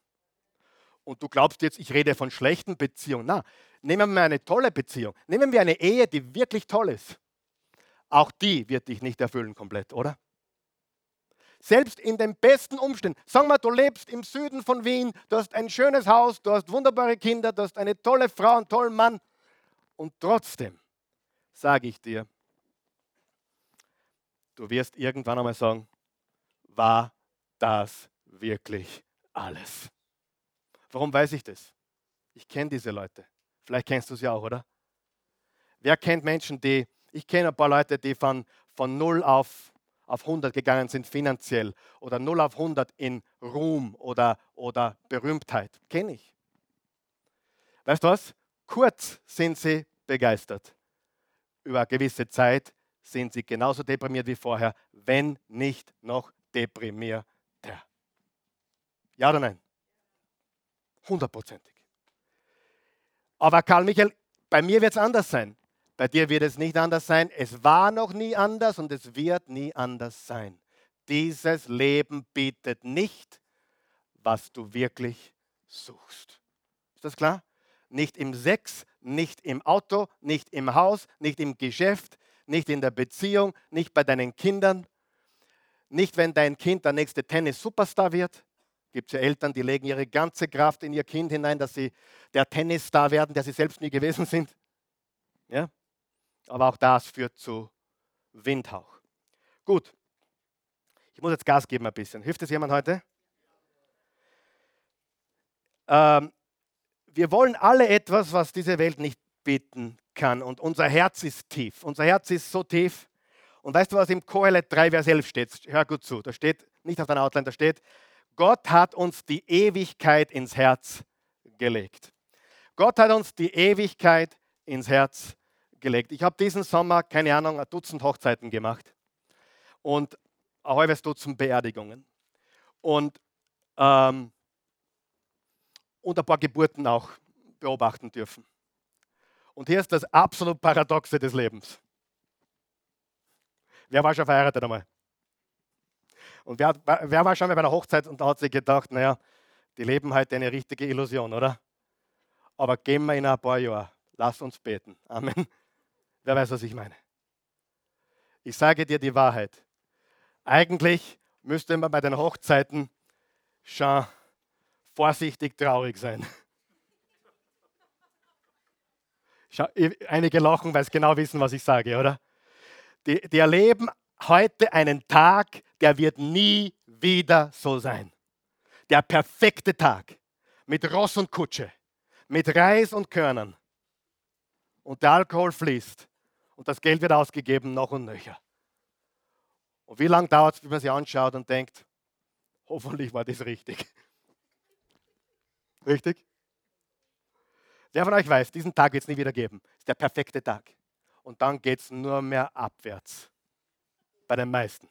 Und du glaubst jetzt, ich rede von schlechten Beziehungen. Na, nehmen wir eine tolle Beziehung. Nehmen wir eine Ehe, die wirklich toll ist. Auch die wird dich nicht erfüllen komplett, oder? Selbst in den besten Umständen. Sag mal, du lebst im Süden von Wien, du hast ein schönes Haus, du hast wunderbare Kinder, du hast eine tolle Frau, einen tollen Mann. Und trotzdem sage ich dir, du wirst irgendwann einmal sagen, war das wirklich alles? Warum weiß ich das? Ich kenne diese Leute. Vielleicht kennst du sie auch, oder? Wer kennt Menschen, die, ich kenne ein paar Leute, die von, von 0 auf, auf 100 gegangen sind finanziell oder 0 auf 100 in Ruhm oder, oder Berühmtheit. Kenne ich. Weißt du was? Kurz sind sie begeistert. Über eine gewisse Zeit sind sie genauso deprimiert wie vorher, wenn nicht noch deprimierter. Ja oder nein? Hundertprozentig. Aber Karl Michael, bei mir wird es anders sein. Bei dir wird es nicht anders sein. Es war noch nie anders und es wird nie anders sein. Dieses Leben bietet nicht, was du wirklich suchst. Ist das klar? Nicht im Sex, nicht im Auto, nicht im Haus, nicht im Geschäft, nicht in der Beziehung, nicht bei deinen Kindern, nicht wenn dein Kind der nächste Tennis-Superstar wird, gibt es ja Eltern, die legen ihre ganze Kraft in ihr Kind hinein, dass sie der Tennisstar werden, der sie selbst nie gewesen sind. Ja? Aber auch das führt zu Windhauch. Gut, ich muss jetzt Gas geben ein bisschen. Hilft es jemand heute? Ähm, wir wollen alle etwas, was diese Welt nicht bieten kann. Und unser Herz ist tief. Unser Herz ist so tief. Und weißt du, was im Kohelet 3, Vers 11 steht? Hör gut zu. Da steht, nicht auf deiner Outline, da steht, Gott hat uns die Ewigkeit ins Herz gelegt. Gott hat uns die Ewigkeit ins Herz gelegt. Ich habe diesen Sommer, keine Ahnung, ein Dutzend Hochzeiten gemacht und ein halbes Dutzend Beerdigungen und, ähm, und ein paar Geburten auch beobachten dürfen. Und hier ist das absolut Paradoxe des Lebens. Wer war schon verheiratet einmal? Und wer, wer war schon mal bei einer Hochzeit und hat sich gedacht, naja, die leben heute eine richtige Illusion, oder? Aber gehen wir in ein paar Jahre. Lass uns beten. Amen. Wer weiß, was ich meine? Ich sage dir die Wahrheit. Eigentlich müsste man bei den Hochzeiten schon vorsichtig traurig sein. Einige lachen, weil sie genau wissen, was ich sage, oder? Die, die erleben heute einen Tag, der wird nie wieder so sein. Der perfekte Tag mit Ross und Kutsche, mit Reis und Körnern. Und der Alkohol fließt und das Geld wird ausgegeben, noch und nöcher. Und wie lange dauert es, bis man sich anschaut und denkt, hoffentlich war das richtig. Richtig? Wer von euch weiß, diesen Tag wird es nie wieder geben. Das ist der perfekte Tag. Und dann geht es nur mehr abwärts bei den meisten.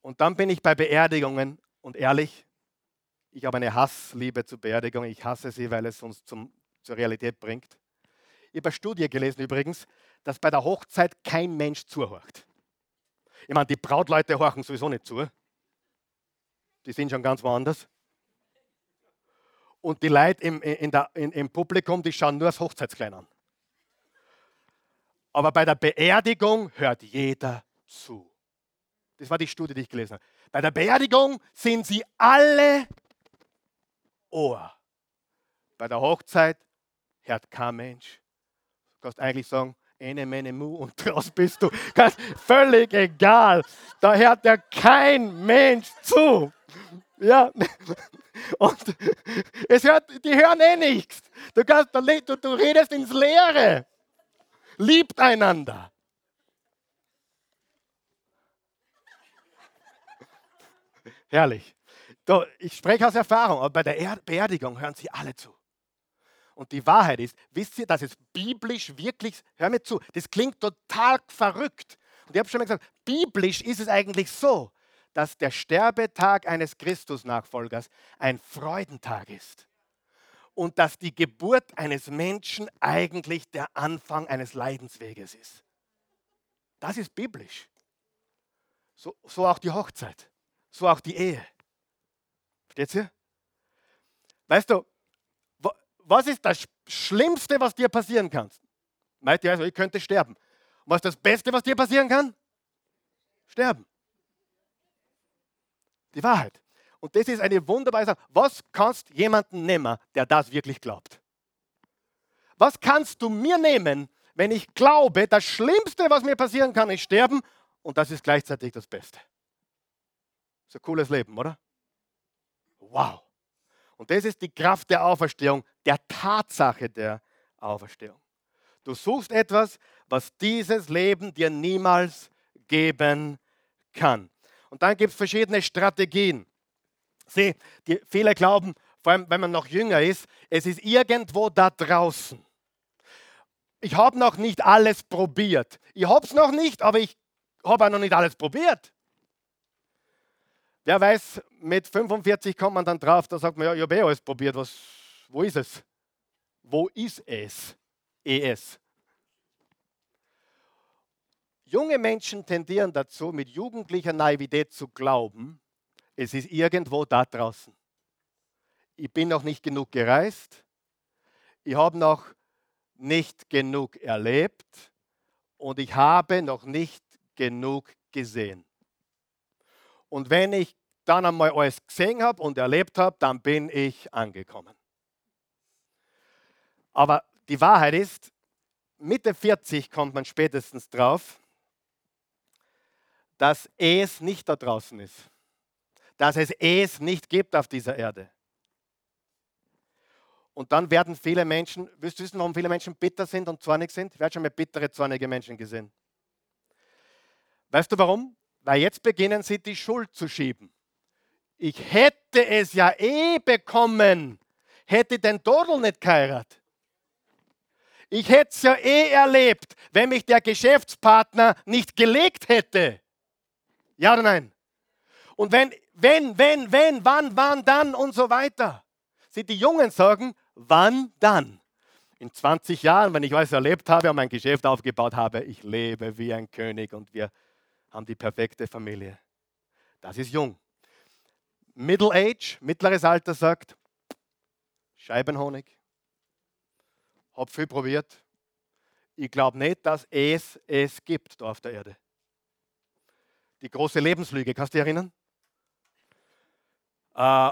Und dann bin ich bei Beerdigungen und ehrlich, ich habe eine Hassliebe zu Beerdigungen. Ich hasse sie, weil es uns zum, zur Realität bringt. Ich habe eine Studie gelesen übrigens, dass bei der Hochzeit kein Mensch zuhört. Ich meine, die Brautleute horchen sowieso nicht zu. Die sind schon ganz woanders. Und die Leute im, in der, in, im Publikum, die schauen nur das Hochzeitskleid an. Aber bei der Beerdigung hört jeder zu. Das war die Studie, die ich gelesen habe. Bei der Beerdigung sind sie alle Ohr. Bei der Hochzeit hört kein Mensch. Kannst eigentlich sagen, Ene, mene, mu und draus bist du. Völlig egal. Da hört ja kein Mensch zu. Ja. Und es hört, die hören eh nichts. Du, kannst, du, du redest ins Leere. Liebt einander. Herrlich. Ich spreche aus Erfahrung, aber bei der Beerdigung hören sie alle zu. Und die Wahrheit ist, wisst ihr, dass es biblisch wirklich, hör mir zu, das klingt total verrückt. Und ich habe schon mal gesagt, biblisch ist es eigentlich so, dass der Sterbetag eines Christusnachfolgers ein Freudentag ist. Und dass die Geburt eines Menschen eigentlich der Anfang eines Leidensweges ist. Das ist biblisch. So, so auch die Hochzeit, so auch die Ehe. Versteht ihr? Weißt du, was ist das Schlimmste, was dir passieren kann? Meint ihr also, ich könnte sterben. Und was ist das Beste, was dir passieren kann? Sterben. Die Wahrheit. Und das ist eine wunderbare Sache. Was kannst jemanden nehmen, der das wirklich glaubt? Was kannst du mir nehmen, wenn ich glaube, das Schlimmste, was mir passieren kann, ist sterben und das ist gleichzeitig das Beste? Ist ein cooles Leben, oder? Wow. Und das ist die Kraft der Auferstehung, der Tatsache der Auferstehung. Du suchst etwas, was dieses Leben dir niemals geben kann. Und dann gibt es verschiedene Strategien. Sieh, die, viele glauben, vor allem wenn man noch jünger ist, es ist irgendwo da draußen. Ich habe noch nicht alles probiert. Ich habe es noch nicht, aber ich habe auch noch nicht alles probiert. Wer weiß, mit 45 kommt man dann drauf, da sagt man, ja, ich habe eh alles probiert, was, wo ist es? Wo ist es? ES. Junge Menschen tendieren dazu, mit jugendlicher Naivität zu glauben, es ist irgendwo da draußen. Ich bin noch nicht genug gereist, ich habe noch nicht genug erlebt und ich habe noch nicht genug gesehen. Und wenn ich dann einmal alles gesehen habe und erlebt habe, dann bin ich angekommen. Aber die Wahrheit ist, Mitte 40 kommt man spätestens drauf, dass es nicht da draußen ist. Dass es es nicht gibt auf dieser Erde. Und dann werden viele Menschen, willst du wissen, warum viele Menschen bitter sind und zornig sind? Wer hat schon mal bittere, zornige Menschen gesehen? Weißt du warum? Weil jetzt beginnen sie die Schuld zu schieben. Ich hätte es ja eh bekommen, hätte den Dodel nicht geheiratet. Ich hätte es ja eh erlebt, wenn mich der Geschäftspartner nicht gelegt hätte. Ja oder nein? Und wenn, wenn, wenn, wenn, wann, wann, dann und so weiter. Sie, die Jungen sagen, wann dann? In 20 Jahren, wenn ich was erlebt habe und mein Geschäft aufgebaut habe, ich lebe wie ein König und wir haben die perfekte Familie. Das ist jung. Middle Age, mittleres Alter sagt, Scheibenhonig. Hab viel probiert. Ich glaube nicht, dass es es gibt da auf der Erde. Die große Lebenslüge, kannst du dich erinnern? Äh,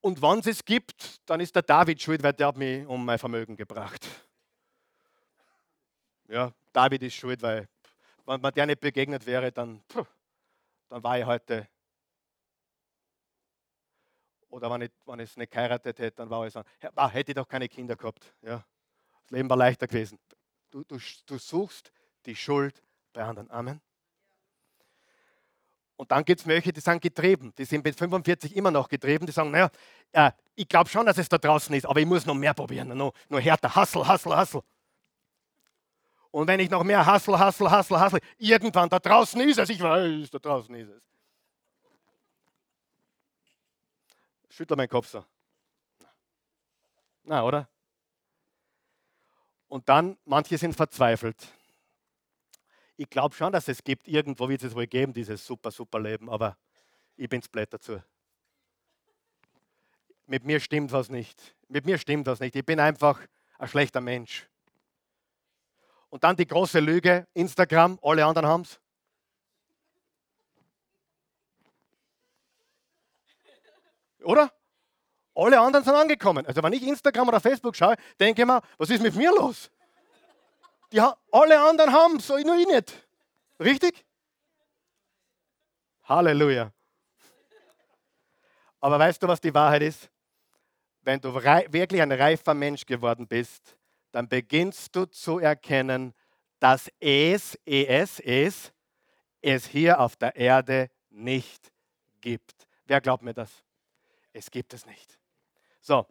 und wenn es es gibt, dann ist der David schuld, weil der hat mich um mein Vermögen gebracht. Ja, David ist schuld, weil wenn man der nicht begegnet wäre, dann, dann war ich heute. Oder wenn ich, wenn ich es nicht geheiratet hätte, dann war ich so, ah, hätte ich doch keine Kinder gehabt. Ja, das Leben war leichter gewesen. Du, du, du suchst die Schuld bei anderen. Amen. Und dann gibt es welche, die sind getrieben. Die sind mit 45 immer noch getrieben. Die sagen, naja, äh, ich glaube schon, dass es da draußen ist, aber ich muss noch mehr probieren. Noch härter. Hassel, Hassel, Hassel. Und wenn ich noch mehr hassel, hassel, hassel, hassel, irgendwann da draußen ist es, ich weiß, da draußen ist es. Schüttel meinen Kopf so. Na, oder? Und dann, manche sind verzweifelt. Ich glaube schon, dass es gibt, irgendwo wird es wohl geben, dieses super, super Leben, aber ich bin blöd dazu. Mit mir stimmt was nicht. Mit mir stimmt was nicht. Ich bin einfach ein schlechter Mensch. Und dann die große Lüge, Instagram, alle anderen haben es. Oder? Alle anderen sind angekommen. Also wenn ich Instagram oder Facebook schaue, denke ich mir, was ist mit mir los? Die, alle anderen haben so nur ich nicht. Richtig? Halleluja. Aber weißt du, was die Wahrheit ist? Wenn du wirklich ein reifer Mensch geworden bist, dann beginnst du zu erkennen, dass es, es, es, es hier auf der Erde nicht gibt. Wer glaubt mir das? Es gibt es nicht. So,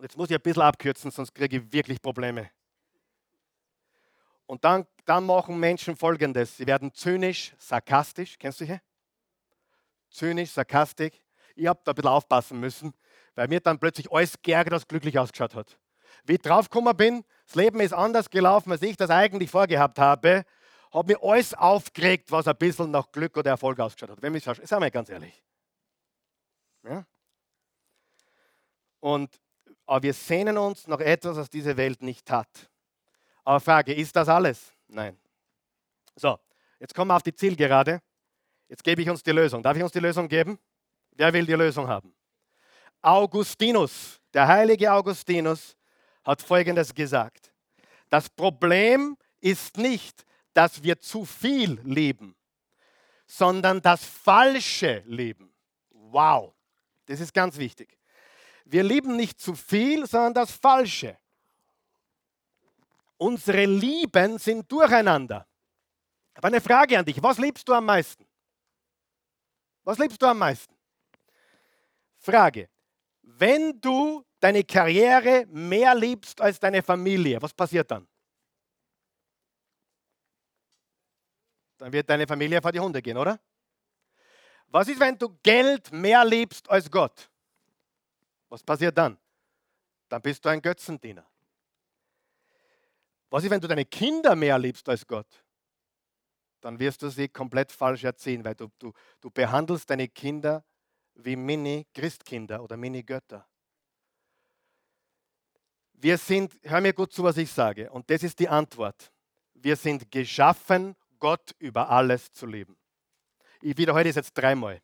und jetzt muss ich ein bisschen abkürzen, sonst kriege ich wirklich Probleme. Und dann, dann machen Menschen Folgendes. Sie werden zynisch, sarkastisch. Kennst du hier? Zynisch, sarkastisch. Ich habe da ein bisschen aufpassen müssen, weil mir dann plötzlich alles geärgert, als glücklich ausgeschaut hat. Wie ich draufgekommen bin, das Leben ist anders gelaufen, als ich das eigentlich vorgehabt habe, habe mir alles aufgeregt, was ein bisschen nach Glück oder Erfolg ausgeschaut hat. Wenn ich sage, sagen wir ganz ehrlich. Ja? Und, aber wir sehnen uns nach etwas, was diese Welt nicht hat. Aber Frage, ist das alles? Nein. So, jetzt kommen wir auf die Zielgerade. Jetzt gebe ich uns die Lösung. Darf ich uns die Lösung geben? Wer will die Lösung haben? Augustinus, der heilige Augustinus, hat Folgendes gesagt. Das Problem ist nicht, dass wir zu viel lieben, sondern das falsche Lieben. Wow, das ist ganz wichtig. Wir lieben nicht zu viel, sondern das Falsche. Unsere Lieben sind durcheinander. Aber eine Frage an dich. Was liebst du am meisten? Was liebst du am meisten? Frage. Wenn du deine Karriere mehr liebst als deine Familie, was passiert dann? Dann wird deine Familie vor die Hunde gehen, oder? Was ist, wenn du Geld mehr liebst als Gott? Was passiert dann? Dann bist du ein Götzendiener. Was ist, wenn du deine Kinder mehr liebst als Gott? Dann wirst du sie komplett falsch erziehen, weil du, du, du behandelst deine Kinder wie Mini-Christkinder oder Mini-Götter. Wir sind, hör mir gut zu, was ich sage, und das ist die Antwort. Wir sind geschaffen, Gott über alles zu lieben. Ich wiederhole das jetzt dreimal.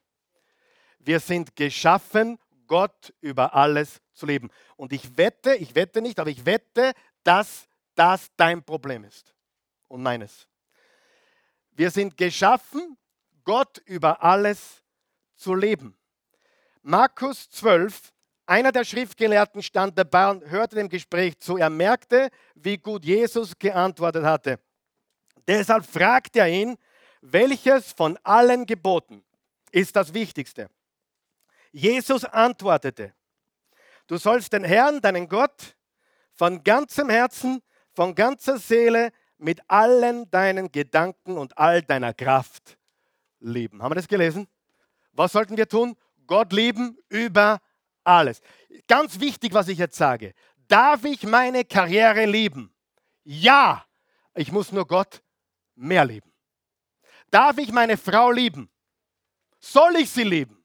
Wir sind geschaffen, Gott über alles zu lieben. Und ich wette, ich wette nicht, aber ich wette, dass das dein Problem ist und meines. Wir sind geschaffen, Gott über alles zu leben. Markus 12, einer der Schriftgelehrten stand dabei und hörte dem Gespräch zu. Er merkte, wie gut Jesus geantwortet hatte. Deshalb fragte er ihn, welches von allen Geboten ist das Wichtigste? Jesus antwortete, du sollst den Herrn, deinen Gott, von ganzem Herzen, von ganzer Seele, mit allen deinen Gedanken und all deiner Kraft lieben. Haben wir das gelesen? Was sollten wir tun? Gott lieben über alles. Ganz wichtig, was ich jetzt sage. Darf ich meine Karriere lieben? Ja, ich muss nur Gott mehr lieben. Darf ich meine Frau lieben? Soll ich sie lieben?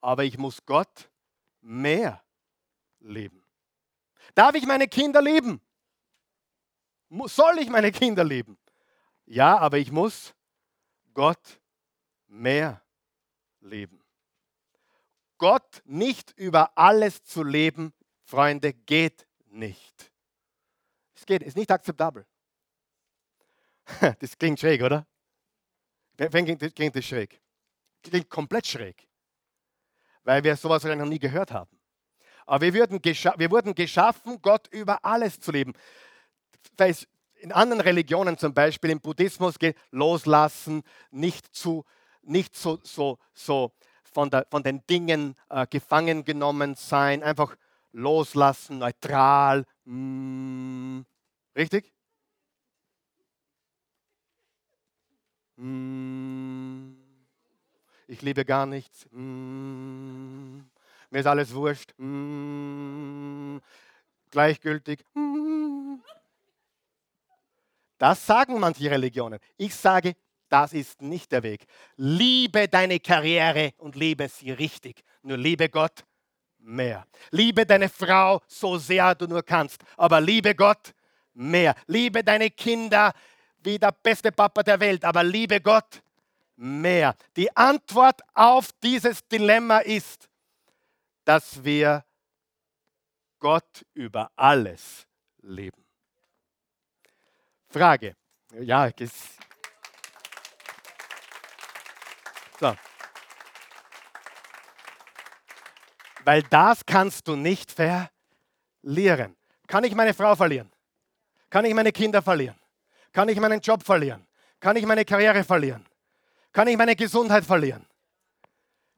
Aber ich muss Gott mehr lieben. Darf ich meine Kinder lieben? Soll ich meine Kinder lieben? Ja, aber ich muss Gott mehr lieben. Gott nicht über alles zu leben, Freunde, geht nicht. Es geht, ist nicht akzeptabel. Das klingt schräg, oder? Wen klingt das schräg? Klingt komplett schräg. Weil wir sowas noch nie gehört haben. Aber wir, würden wir wurden geschaffen, Gott über alles zu leben. In anderen Religionen, zum Beispiel im Buddhismus, geht loslassen, nicht, zu, nicht so, so, so von, der, von den Dingen äh, gefangen genommen sein, einfach loslassen, neutral. Mm, richtig? Mm, ich liebe gar nichts. Mm, mir ist alles wurscht. Mm, gleichgültig. Mm. Das sagen manche Religionen. Ich sage, das ist nicht der Weg. Liebe deine Karriere und liebe sie richtig. Nur liebe Gott mehr. Liebe deine Frau so sehr du nur kannst, aber liebe Gott mehr. Liebe deine Kinder wie der beste Papa der Welt, aber liebe Gott mehr. Die Antwort auf dieses Dilemma ist, dass wir Gott über alles lieben. Frage. Ja, so. Weil das kannst du nicht verlieren. Kann ich meine Frau verlieren? Kann ich meine Kinder verlieren? Kann ich meinen Job verlieren? Kann ich meine Karriere verlieren? Kann ich meine Gesundheit verlieren?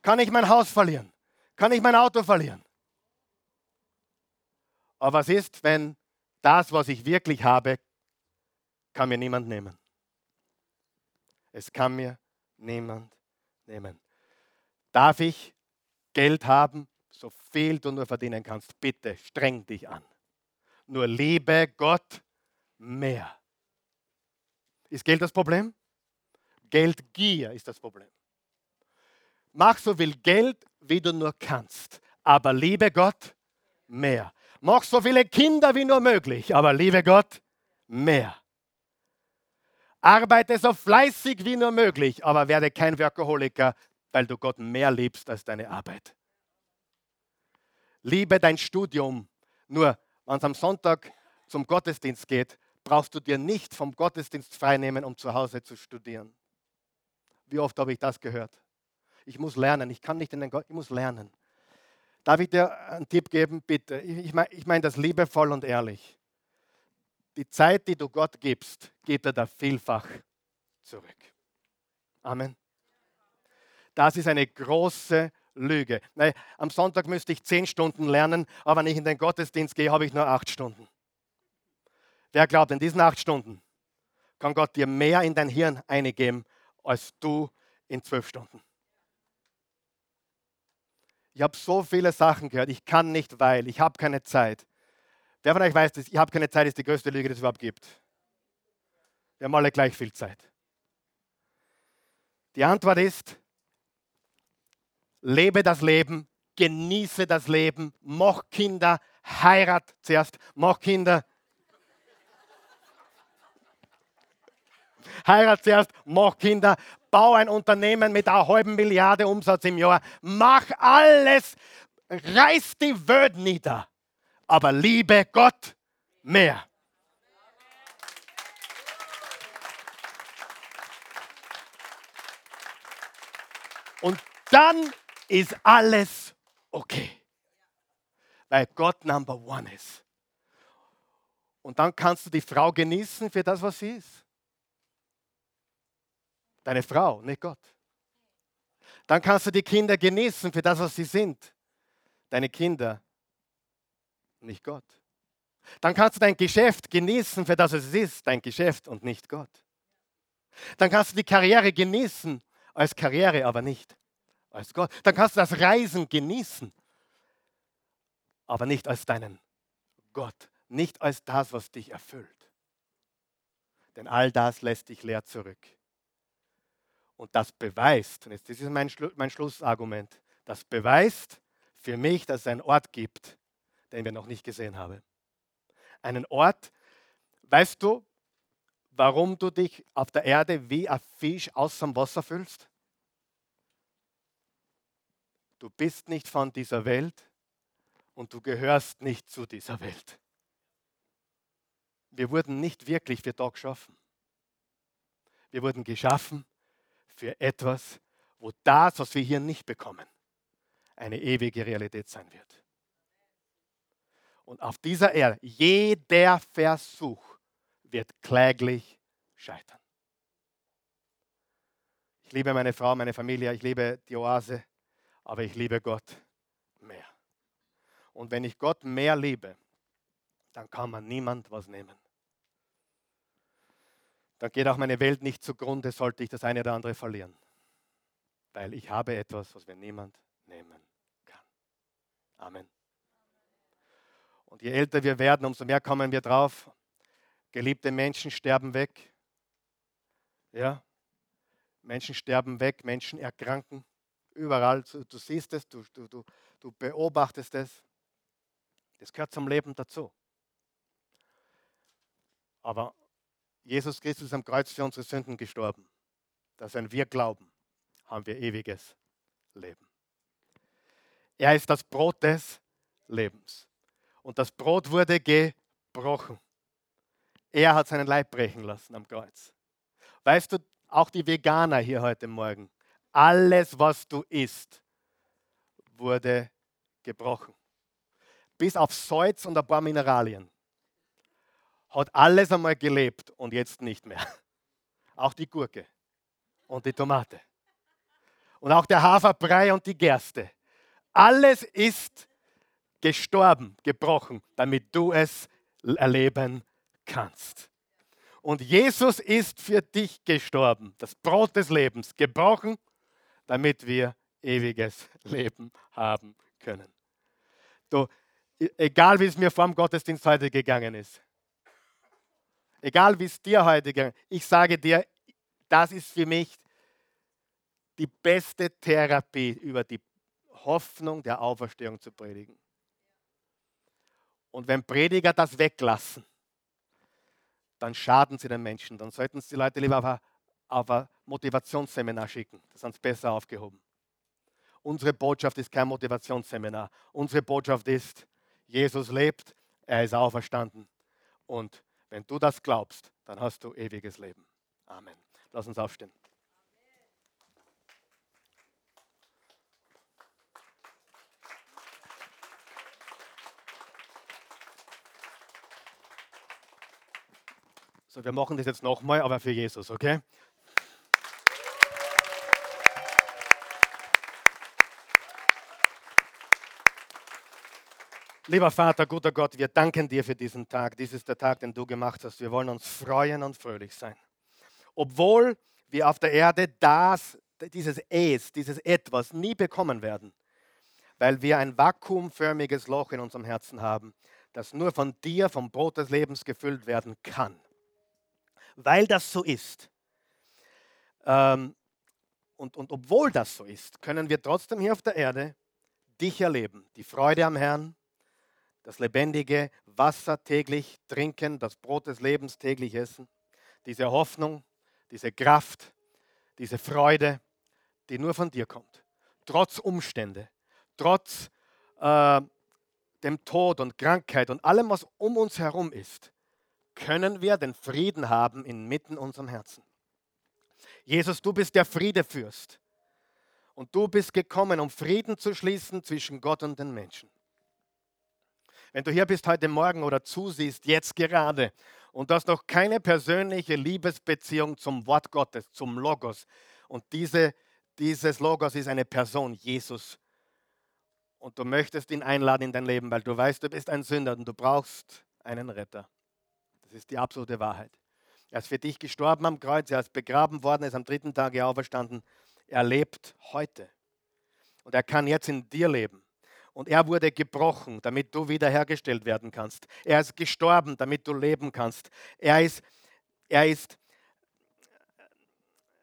Kann ich mein Haus verlieren? Kann ich mein Auto verlieren? Aber was ist, wenn das, was ich wirklich habe, kann mir niemand nehmen? Es kann mir niemand nehmen. Darf ich Geld haben, so viel du nur verdienen kannst? Bitte streng dich an. Nur liebe Gott mehr. Ist Geld das Problem? Geldgier ist das Problem. Mach so viel Geld, wie du nur kannst, aber liebe Gott mehr. Mach so viele Kinder wie nur möglich, aber liebe Gott mehr. Arbeite so fleißig wie nur möglich, aber werde kein Workaholiker, weil du Gott mehr liebst als deine Arbeit. Liebe dein Studium, nur wenn es am Sonntag zum Gottesdienst geht, brauchst du dir nicht vom Gottesdienst freinehmen, um zu Hause zu studieren. Wie oft habe ich das gehört? Ich muss lernen, ich kann nicht in den Gott, ich muss lernen. Darf ich dir einen Tipp geben, bitte? Ich meine ich mein das liebevoll und ehrlich. Die Zeit, die du Gott gibst, gibt er da vielfach zurück. Amen. Das ist eine große Lüge. Nein, am Sonntag müsste ich zehn Stunden lernen, aber wenn ich in den Gottesdienst gehe, habe ich nur acht Stunden. Wer glaubt, in diesen acht Stunden kann Gott dir mehr in dein Hirn eingeben, als du in zwölf Stunden. Ich habe so viele Sachen gehört. Ich kann nicht, weil ich habe keine Zeit. Wer von euch weiß, dass ich habe keine Zeit ist die größte Lüge, die es überhaupt gibt. Wir haben alle gleich viel Zeit. Die Antwort ist, lebe das Leben, genieße das Leben, mach Kinder, heirat zuerst, mach Kinder. Heirat zuerst, mach Kinder, bau ein Unternehmen mit einer halben Milliarde Umsatz im Jahr, mach alles, reiß die Welt nieder, aber liebe Gott mehr. Und dann ist alles okay. Weil Gott Number One ist. Und dann kannst du die Frau genießen für das, was sie ist. Deine Frau, nicht Gott. Dann kannst du die Kinder genießen für das, was sie sind. Deine Kinder, nicht Gott. Dann kannst du dein Geschäft genießen für das, es ist, dein Geschäft und nicht Gott. Dann kannst du die Karriere genießen als Karriere, aber nicht als Gott. Dann kannst du das Reisen genießen, aber nicht als deinen Gott, nicht als das, was dich erfüllt. Denn all das lässt dich leer zurück. Und das beweist, und jetzt das ist mein, Schlu mein Schlussargument, das beweist für mich, dass es einen Ort gibt, den wir noch nicht gesehen haben. Einen Ort, weißt du, warum du dich auf der Erde wie ein Fisch aus dem Wasser fühlst? Du bist nicht von dieser Welt und du gehörst nicht zu dieser Welt. Wir wurden nicht wirklich für da geschaffen. Wir wurden geschaffen für etwas, wo das, was wir hier nicht bekommen, eine ewige Realität sein wird. Und auf dieser Erde, jeder Versuch wird kläglich scheitern. Ich liebe meine Frau, meine Familie, ich liebe die Oase, aber ich liebe Gott mehr. Und wenn ich Gott mehr liebe, dann kann man niemand was nehmen. Dann geht auch meine Welt nicht zugrunde, sollte ich das eine oder andere verlieren. Weil ich habe etwas, was mir niemand nehmen kann. Amen. Und je älter wir werden, umso mehr kommen wir drauf. Geliebte Menschen sterben weg. Ja, Menschen sterben weg, Menschen erkranken. Überall, du, du siehst es, du, du, du beobachtest es. Das gehört zum Leben dazu. Aber Jesus Christus ist am Kreuz für unsere Sünden gestorben. Dass wenn wir glauben, haben wir ewiges Leben. Er ist das Brot des Lebens. Und das Brot wurde gebrochen. Er hat seinen Leib brechen lassen am Kreuz. Weißt du, auch die Veganer hier heute Morgen, alles, was du isst, wurde gebrochen. Bis auf Salz und ein paar Mineralien. Hat alles einmal gelebt und jetzt nicht mehr. Auch die Gurke und die Tomate. Und auch der Haferbrei und die Gerste. Alles ist gestorben, gebrochen, damit du es erleben kannst. Und Jesus ist für dich gestorben, das Brot des Lebens, gebrochen, damit wir ewiges Leben haben können. Du, e-, egal wie es mir vor dem Gottesdienst heute gegangen ist, egal wie es dir heute gegangen ist, ich sage dir, das ist für mich die beste Therapie, über die Hoffnung der Auferstehung zu predigen. Und wenn Prediger das weglassen, dann schaden sie den Menschen. Dann sollten sie die Leute lieber auf ein, auf ein Motivationsseminar schicken. Das sind besser aufgehoben. Unsere Botschaft ist kein Motivationsseminar. Unsere Botschaft ist, Jesus lebt, er ist auferstanden. Und wenn du das glaubst, dann hast du ewiges Leben. Amen. Lass uns aufstehen. So, wir machen das jetzt nochmal, aber für Jesus, okay? Lieber Vater, guter Gott, wir danken dir für diesen Tag. Dies ist der Tag, den du gemacht hast. Wir wollen uns freuen und fröhlich sein. Obwohl wir auf der Erde das, dieses Es, dieses Etwas nie bekommen werden, weil wir ein vakuumförmiges Loch in unserem Herzen haben, das nur von dir, vom Brot des Lebens gefüllt werden kann weil das so ist. Ähm, und, und obwohl das so ist, können wir trotzdem hier auf der Erde dich erleben. Die Freude am Herrn, das lebendige Wasser täglich trinken, das Brot des Lebens täglich essen, diese Hoffnung, diese Kraft, diese Freude, die nur von dir kommt. Trotz Umstände, trotz äh, dem Tod und Krankheit und allem, was um uns herum ist, können wir den Frieden haben inmitten unserem Herzen. Jesus, du bist der Friedefürst. Und du bist gekommen, um Frieden zu schließen zwischen Gott und den Menschen. Wenn du hier bist heute Morgen oder zusiehst, jetzt gerade, und du hast noch keine persönliche Liebesbeziehung zum Wort Gottes, zum Logos, und diese, dieses Logos ist eine Person, Jesus, und du möchtest ihn einladen in dein Leben, weil du weißt, du bist ein Sünder und du brauchst einen Retter ist die absolute Wahrheit. Er ist für dich gestorben am Kreuz, er ist begraben worden, er ist am dritten Tag auferstanden. Er lebt heute. Und er kann jetzt in dir leben. Und er wurde gebrochen, damit du wiederhergestellt werden kannst. Er ist gestorben, damit du leben kannst. Er ist, er ist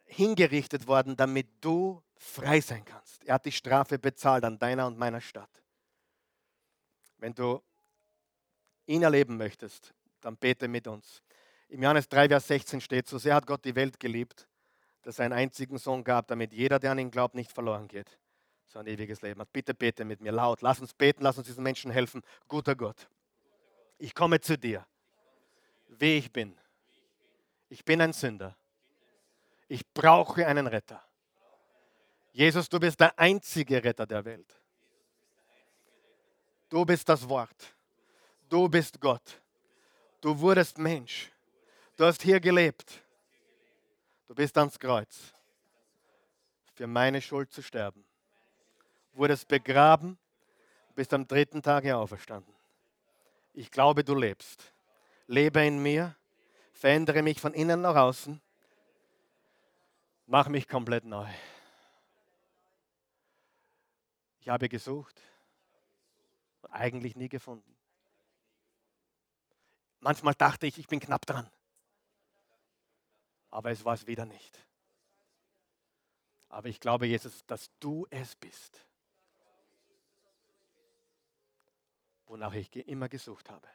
hingerichtet worden, damit du frei sein kannst. Er hat die Strafe bezahlt an deiner und meiner Stadt. Wenn du ihn erleben möchtest, dann bete mit uns. Im Johannes 3, Vers 16 steht, so sehr hat Gott die Welt geliebt, dass er einen einzigen Sohn gab, damit jeder, der an ihn glaubt, nicht verloren geht, sondern ewiges Leben hat. Bitte bete mit mir laut. Lass uns beten, lass uns diesen Menschen helfen. Guter Gott, ich komme zu dir, wie ich bin. Ich bin ein Sünder. Ich brauche einen Retter. Jesus, du bist der einzige Retter der Welt. Du bist das Wort. Du bist Gott. Du wurdest Mensch. Du hast hier gelebt. Du bist ans Kreuz. Für meine Schuld zu sterben. Wurdest begraben, bist am dritten Tage auferstanden. Ich glaube, du lebst. Lebe in mir, verändere mich von innen nach außen, mach mich komplett neu. Ich habe gesucht, eigentlich nie gefunden. Manchmal dachte ich, ich bin knapp dran. Aber es war es wieder nicht. Aber ich glaube, Jesus, dass du es bist, wonach ich immer gesucht habe.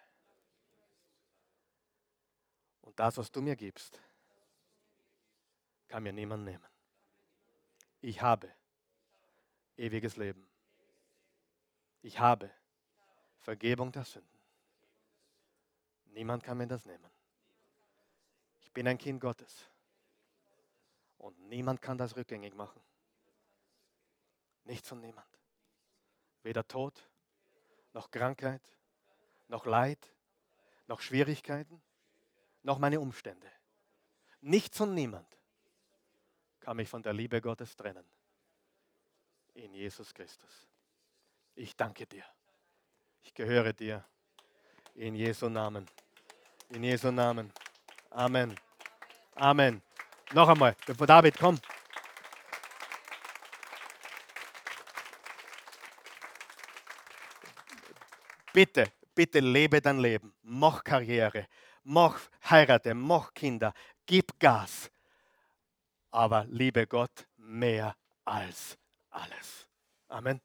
Und das, was du mir gibst, kann mir niemand nehmen. Ich habe ewiges Leben. Ich habe Vergebung der Sünden. Niemand kann mir das nehmen. bin ein Kind Gottes. Und niemand kann das rückgängig machen. Nichts und niemand. Weder Tod, noch Krankheit, noch Leid, noch Schwierigkeiten, noch meine Umstände. Nichts und niemand kann mich von der Liebe Gottes trennen. In Jesus Christus. Ich danke dir. Ich gehöre dir. In Jesu Namen. In Jesu Namen. Amen. Amen. Noch einmal, David, komm. Bitte, bitte lebe dein Leben. Mach Karriere. Mach heirate. Mach Kinder. Gib Gas. Aber liebe Gott mehr als alles. Amen.